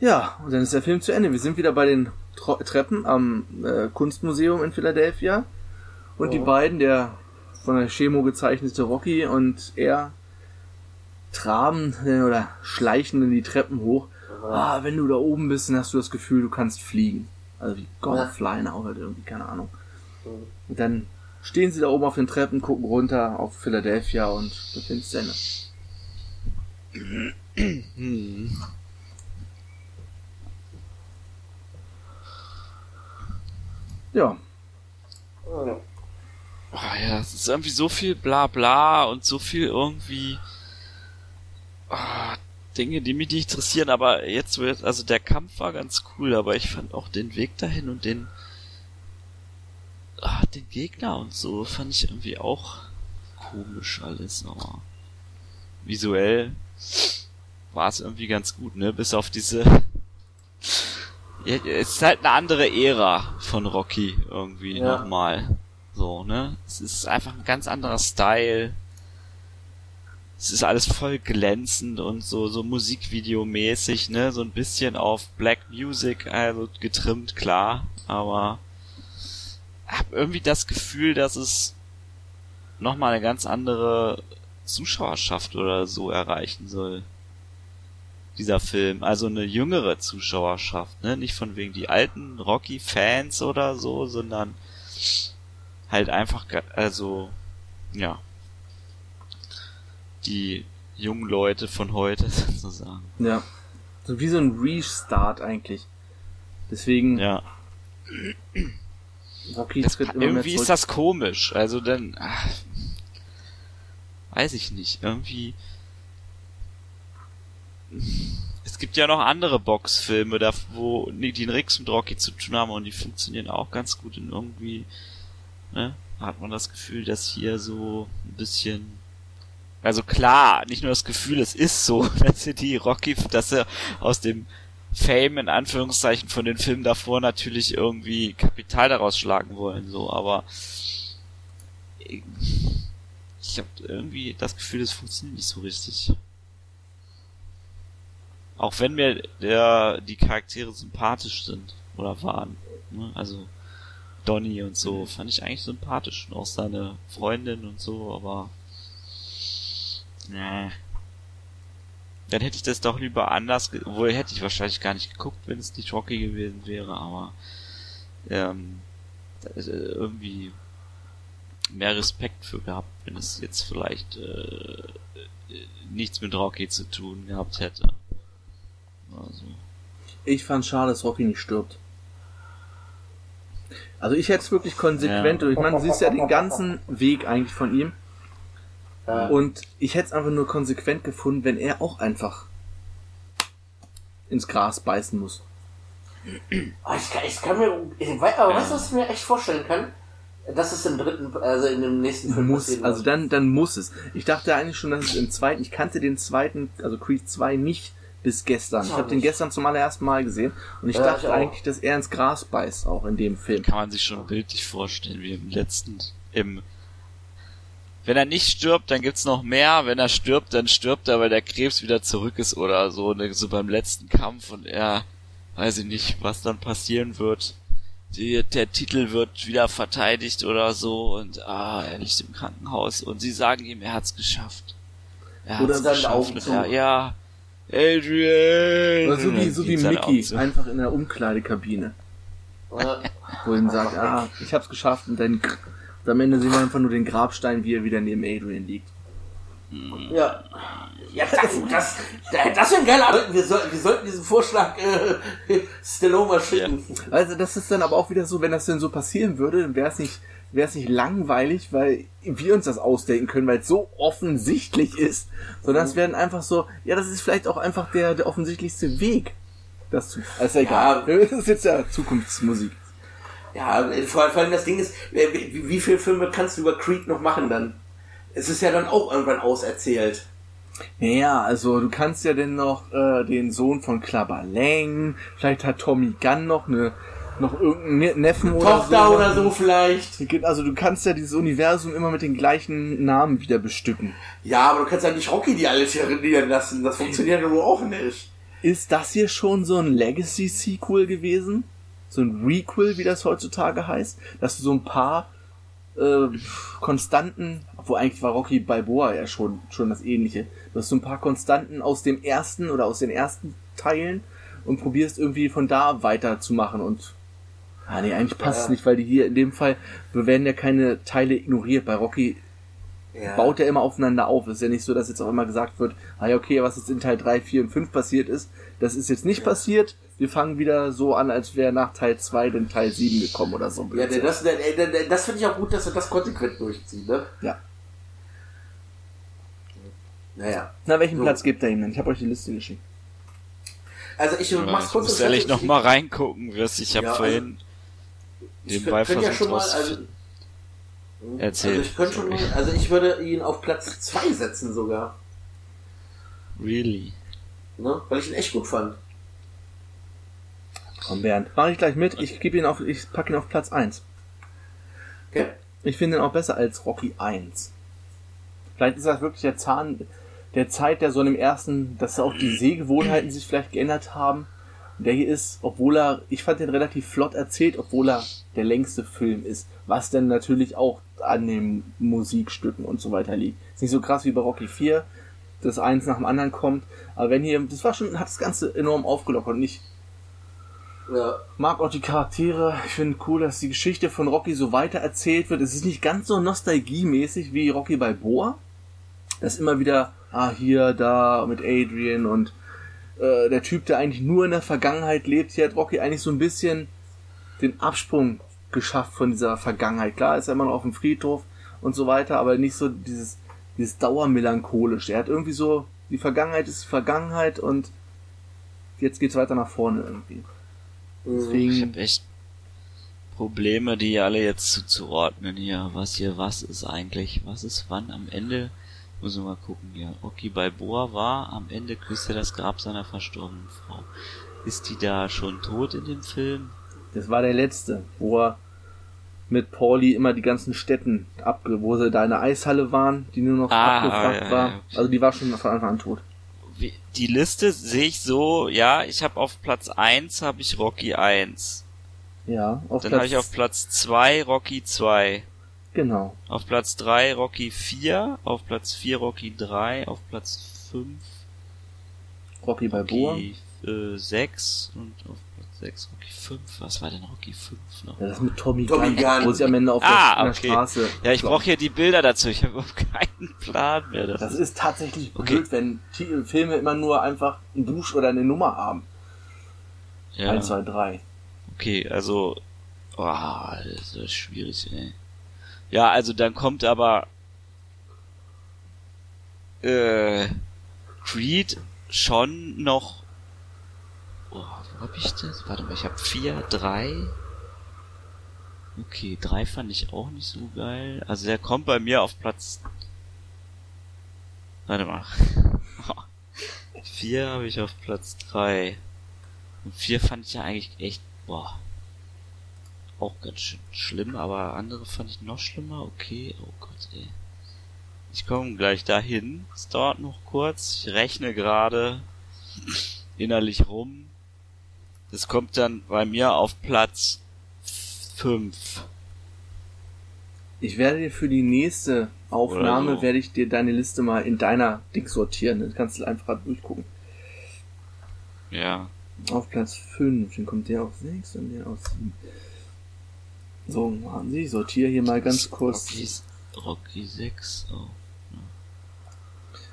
Ja, und dann ist der Film zu Ende. Wir sind wieder bei den Treppen am äh, Kunstmuseum in Philadelphia. Und die Ja. beiden, der von der Chemo gezeichnete Rocky und er, traben äh, oder schleichen in die Treppen hoch. Ah, wenn du da oben bist, dann hast du das Gefühl, du kannst fliegen. Also wie Gonna Ja. Fly Now halt irgendwie, keine Ahnung. Mhm. Und dann stehen sie da oben auf den Treppen, gucken runter auf Philadelphia und ist zu Ende. Ja, Oh ja, es ist irgendwie so viel Blabla und so viel irgendwie oh, Dinge, die mich nicht interessieren, aber jetzt wird, also der Kampf war ganz cool, aber ich fand auch den Weg dahin und den, ah, den Gegner und so fand ich irgendwie auch komisch alles, aber visuell war es irgendwie ganz gut, ne, bis auf diese, es ist halt eine andere Ära von Rocky irgendwie ja. nochmal, so, ne, es ist einfach ein ganz anderer Style, es ist alles voll glänzend und so so Musikvideo-mäßig, ne, so ein bisschen auf Black Music also getrimmt, klar, aber hab irgendwie das Gefühl, dass es nochmal eine ganz andere Zuschauerschaft oder so erreichen soll. Dieser Film, also eine jüngere Zuschauerschaft, ne, nicht von wegen die alten Rocky-Fans oder so, sondern halt einfach, also, ja, die jungen Leute von heute sozusagen. Ja. So wie so ein Restart eigentlich. Deswegen. Ja. Rocky das, tritt immer irgendwie ist das komisch. Also dann. Ach, weiß ich nicht. Irgendwie. Es gibt ja noch andere Boxfilme, da, wo die nichts mit Rocky zu tun haben und die funktionieren auch ganz gut und irgendwie ne, hat man das Gefühl, dass hier so ein bisschen also klar, nicht nur das Gefühl, es ist so, dass sie die Rocky, dass sie aus dem Fame in Anführungszeichen von den Filmen davor natürlich irgendwie Kapital daraus schlagen wollen, so, aber ich habe irgendwie das Gefühl, es funktioniert nicht so richtig. Auch wenn mir der, die Charaktere sympathisch sind oder waren. Ne? Also Donny und so fand ich eigentlich sympathisch und auch seine Freundin und so, aber Nee. Dann hätte ich das doch lieber anders, wohl hätte ich wahrscheinlich gar nicht geguckt, wenn es nicht Rocky gewesen wäre, aber ähm, äh, irgendwie mehr Respekt für gehabt, wenn es jetzt vielleicht äh, nichts mit Rocky zu tun gehabt hätte. Also. Ich fand schade, dass Rocky nicht stirbt. Also ich hätte es wirklich konsequent, ja. ich meine, du siehst ja den ganzen Weg eigentlich von ihm. Und ich hätte es einfach nur konsequent gefunden, wenn er auch einfach ins Gras beißen muss. Oh, ich, kann, ich kann mir, ich, aber weißt du, was ich mir echt vorstellen kann? Das ist im dritten, also in dem nächsten Film muss, passieren. Also dann, dann muss es. Ich dachte eigentlich schon, dass es im zweiten, ich kannte den zweiten, also Creed 2 nicht bis gestern. Ich, habe den gestern zum allerersten Mal gesehen und ich ja, dachte ich eigentlich, dass er ins Gras beißt, auch in dem Film. Kann man sich schon bildlich vorstellen, wie im letzten, im wenn er nicht stirbt, dann gibt's noch mehr. Wenn er stirbt, dann stirbt er, weil der Krebs wieder zurück ist oder so, ne, so beim letzten Kampf und er, weiß ich nicht, was dann passieren wird. Die, der Titel wird wieder verteidigt oder so und ah, er liegt im Krankenhaus und sie sagen ihm, er hat's geschafft. Er hat's oder geschafft. Und er, ja, Adrian! Oder so wie, so wie Mickey, einfach in der Umkleidekabine. Wo ihm sagt, ah, ich hab's geschafft und dann und am Ende sehen wir einfach nur den Grabstein, wie er wieder neben Adrian liegt. Ja. Ja, das, das, das wäre ein geiler. Wir, soll, wir sollten diesen Vorschlag äh, Stallone mal schicken. Ja. Also das ist dann aber auch wieder so, wenn das denn so passieren würde, dann wäre es nicht, wäre es nicht langweilig, weil wir uns das ausdenken können, weil es so offensichtlich ist, sondern mhm. es werden einfach so, ja, das ist vielleicht auch einfach der, der offensichtlichste Weg. Das zu, also egal. Ja. Das ist jetzt ja Zukunftsmusik. Ja, vor, allem das Ding ist, wie, wie viele Filme kannst du über Creed noch machen dann? Es ist ja dann auch irgendwann auserzählt. Ja, also du kannst ja denn noch äh, den Sohn von Lang, vielleicht hat Tommy Gunn noch eine noch irgendeinen ne-, Neffen oder Tochter so. oder so vielleicht. Also du kannst ja dieses Universum immer mit den gleichen Namen wieder bestücken. Ja, aber du kannst ja nicht Rocky die alles hier rendieren lassen. Das funktioniert ja wohl auch nicht. Ist das hier schon so ein Legacy-Sequel gewesen? so ein Requel, wie das heutzutage heißt, dass du so ein paar äh, Konstanten, wo eigentlich war Rocky Balboa ja schon, schon das ähnliche, du hast so ein paar Konstanten aus dem ersten oder aus den ersten Teilen und probierst irgendwie von da weiterzumachen und Ah, nee, eigentlich passt es ja. nicht, weil die hier in dem Fall, wir werden ja keine Teile ignoriert. Bei Rocky ja. baut ja immer aufeinander auf. Es ist ja nicht so, dass jetzt auch immer gesagt wird, ah ja, okay, was jetzt in Teil 3, 4 und 5 passiert ist, das ist jetzt nicht ja. passiert. Wir fangen wieder so an, als wäre nach Teil 2 denn Teil 7 gekommen oder so. Ja, das, das, das finde ich auch gut, dass er das konsequent durchzieht, ne? Ja. Naja. Na, welchen so. Platz gibt er ihm denn? Ich habe euch die Liste geschickt. Also ich ja, mach's kurz. Ich muss ehrlich noch mal reingucken, wirst ich habe ja, vorhin also, den Beifall ja schon mal, also, Erzähl. Also ich könnte schon mal, also ich würde ihn auf Platz 2 setzen sogar. Really? Ne? Weil ich ihn echt gut fand. Komm Bernd, mach ich gleich mit. Ich gebe ihn auf, ich packe ihn auf Platz 1. Okay. Ich finde ihn auch besser als Rocky 1. Vielleicht ist das wirklich der Zahn der Zeit, der so in dem ersten, dass auch die Sehgewohnheiten sich vielleicht geändert haben. Der hier ist, obwohl er, ich fand den relativ flott erzählt, obwohl er der längste Film ist. Was denn natürlich auch an den Musikstücken und so weiter liegt. Ist nicht so krass wie bei Rocky 4, dass eins nach dem anderen kommt. Aber wenn hier, das war schon, hat das Ganze enorm aufgelockert und ich ja. mag auch die Charaktere. Ich finde cool, dass die Geschichte von Rocky so weiter erzählt wird. Es ist nicht ganz so nostalgiemäßig wie Rocky Balboa. Das immer wieder, ah, hier, da, mit Adrian und äh, der Typ, der eigentlich nur in der Vergangenheit lebt. Hier hat Rocky eigentlich so ein bisschen den Absprung geschafft von dieser Vergangenheit. Klar ist er immer noch auf dem Friedhof und so weiter, aber nicht so dieses, dieses Dauermelancholisch. Er hat irgendwie so, die Vergangenheit ist Vergangenheit und jetzt geht's weiter nach vorne irgendwie. Deswegen, ich habe echt Probleme, die alle jetzt zuzuordnen hier. Was hier was ist eigentlich? Was ist wann am Ende? Muss man mal gucken hier. Rocky Balboa war am Ende küsste das Grab seiner verstorbenen Frau. Ist die da schon tot in dem Film? Das war der letzte, wo er mit Pauli immer die ganzen Städten abge, wo sie da in der Eishalle waren, die nur noch ah, abgefragt ja, war. Also die war schon von Anfang an tot. Die Liste sehe ich so, ja, ich habe auf Platz 1 habe ich Rocky 1. Ja, auf Dann habe ich auf Platz 2 Rocky 2. Genau. Auf Platz 3 Rocky 4, auf Platz 4 Rocky 3, auf Platz 5 Rocky Balboa. Rocky äh, 6 und auf 6, Rocky 5. Was war denn Rocky 5 noch? Ja, das mit Tommy, Tommy Gunn, Gunn, wo sie am Ende auf ah, der, okay. Straße. Ja, ich brauche hier die Bilder dazu. Ich habe keinen Plan mehr. Das, das ist tatsächlich okay. blöd, wenn T Filme immer nur einfach ein Buch oder eine Nummer haben. Ja. 1, 2, 3. Okay, also. Oh, das ist schwierig, ey. Ja, also dann kommt aber. Äh, Creed schon noch Oh, wo hab ich das? Warte mal, ich hab vier, drei. Okay, drei fand ich auch nicht so geil. Also der kommt bei mir auf Platz. Warte mal. vier habe ich auf Platz drei. Und vier fand ich ja eigentlich echt, boah. Auch ganz schön schlimm, aber andere fand ich noch schlimmer. Okay, oh Gott, ey. Ich komme gleich dahin. Es dauert noch kurz. Ich rechne gerade innerlich rum. Das kommt dann bei mir auf Platz 5. Ich werde dir für die nächste Aufnahme, so. werde ich dir deine Liste mal in deiner Ding sortieren. Dann kannst du einfach durchgucken. Ja. Auf Platz 5, dann kommt der auf 6 und der auf 7. So, machen Sie, sortiere hier mal ganz kurz. Rocky, Rocky 6, oh.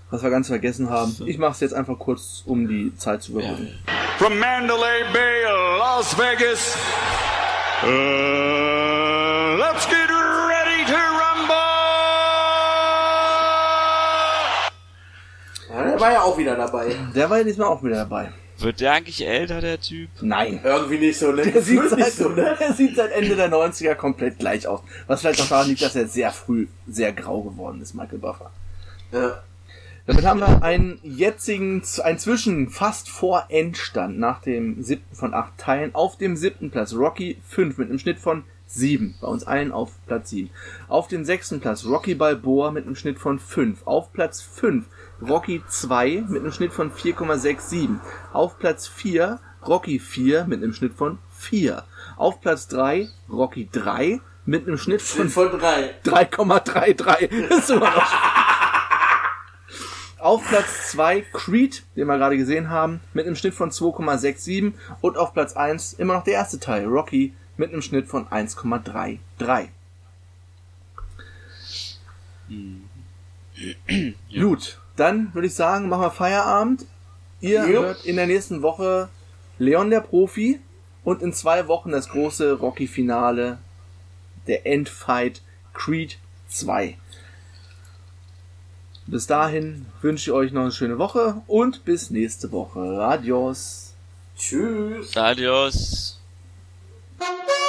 Was wir ganz vergessen haben. Ich mache es jetzt einfach kurz, um die Zeit zu überbrücken. Ja. from Mandalay Bay, Las Vegas. Uh, let's get ready to rumble! Ja, der war ja auch wieder dabei. Der war ja diesmal auch wieder dabei. Wird der eigentlich älter, der Typ? Nein. Irgendwie nicht so, ne? Der sieht, seit, so, ne? der sieht seit Ende der 90er komplett gleich aus. Was vielleicht auch daran liegt, dass er sehr früh sehr grau geworden ist, Michael Buffer. Ja. Damit haben wir einen jetzigen, ein Zwischen fast vor Endstand nach dem siebten von acht Teilen. Auf dem siebten Platz Rocky 5 mit einem Schnitt von 7. Bei uns allen auf Platz 7. Auf dem sechsten Platz Rocky Balboa mit einem Schnitt von 5. Auf Platz 5 Rocky 2 mit einem Schnitt von 4,67. Auf Platz 4 Rocky 4 mit einem Schnitt von 4. Auf Platz 3 Rocky 3 mit einem Schnitt von, von 3. 3,33. Das ist immer noch auf Platz 2 Creed, den wir gerade gesehen haben, mit einem Schnitt von 2,67 und auf Platz 1 immer noch der erste Teil, Rocky, mit einem Schnitt von 1,33. Gut, dann würde ich sagen, machen wir Feierabend. Ihr Jo. hört in der nächsten Woche Leon der Profi und in zwei Wochen das große Rocky-Finale, der Endfight Creed 2. Bis dahin wünsche ich euch noch eine schöne Woche und bis nächste Woche. Adios. Tschüss. Adios. Thank you.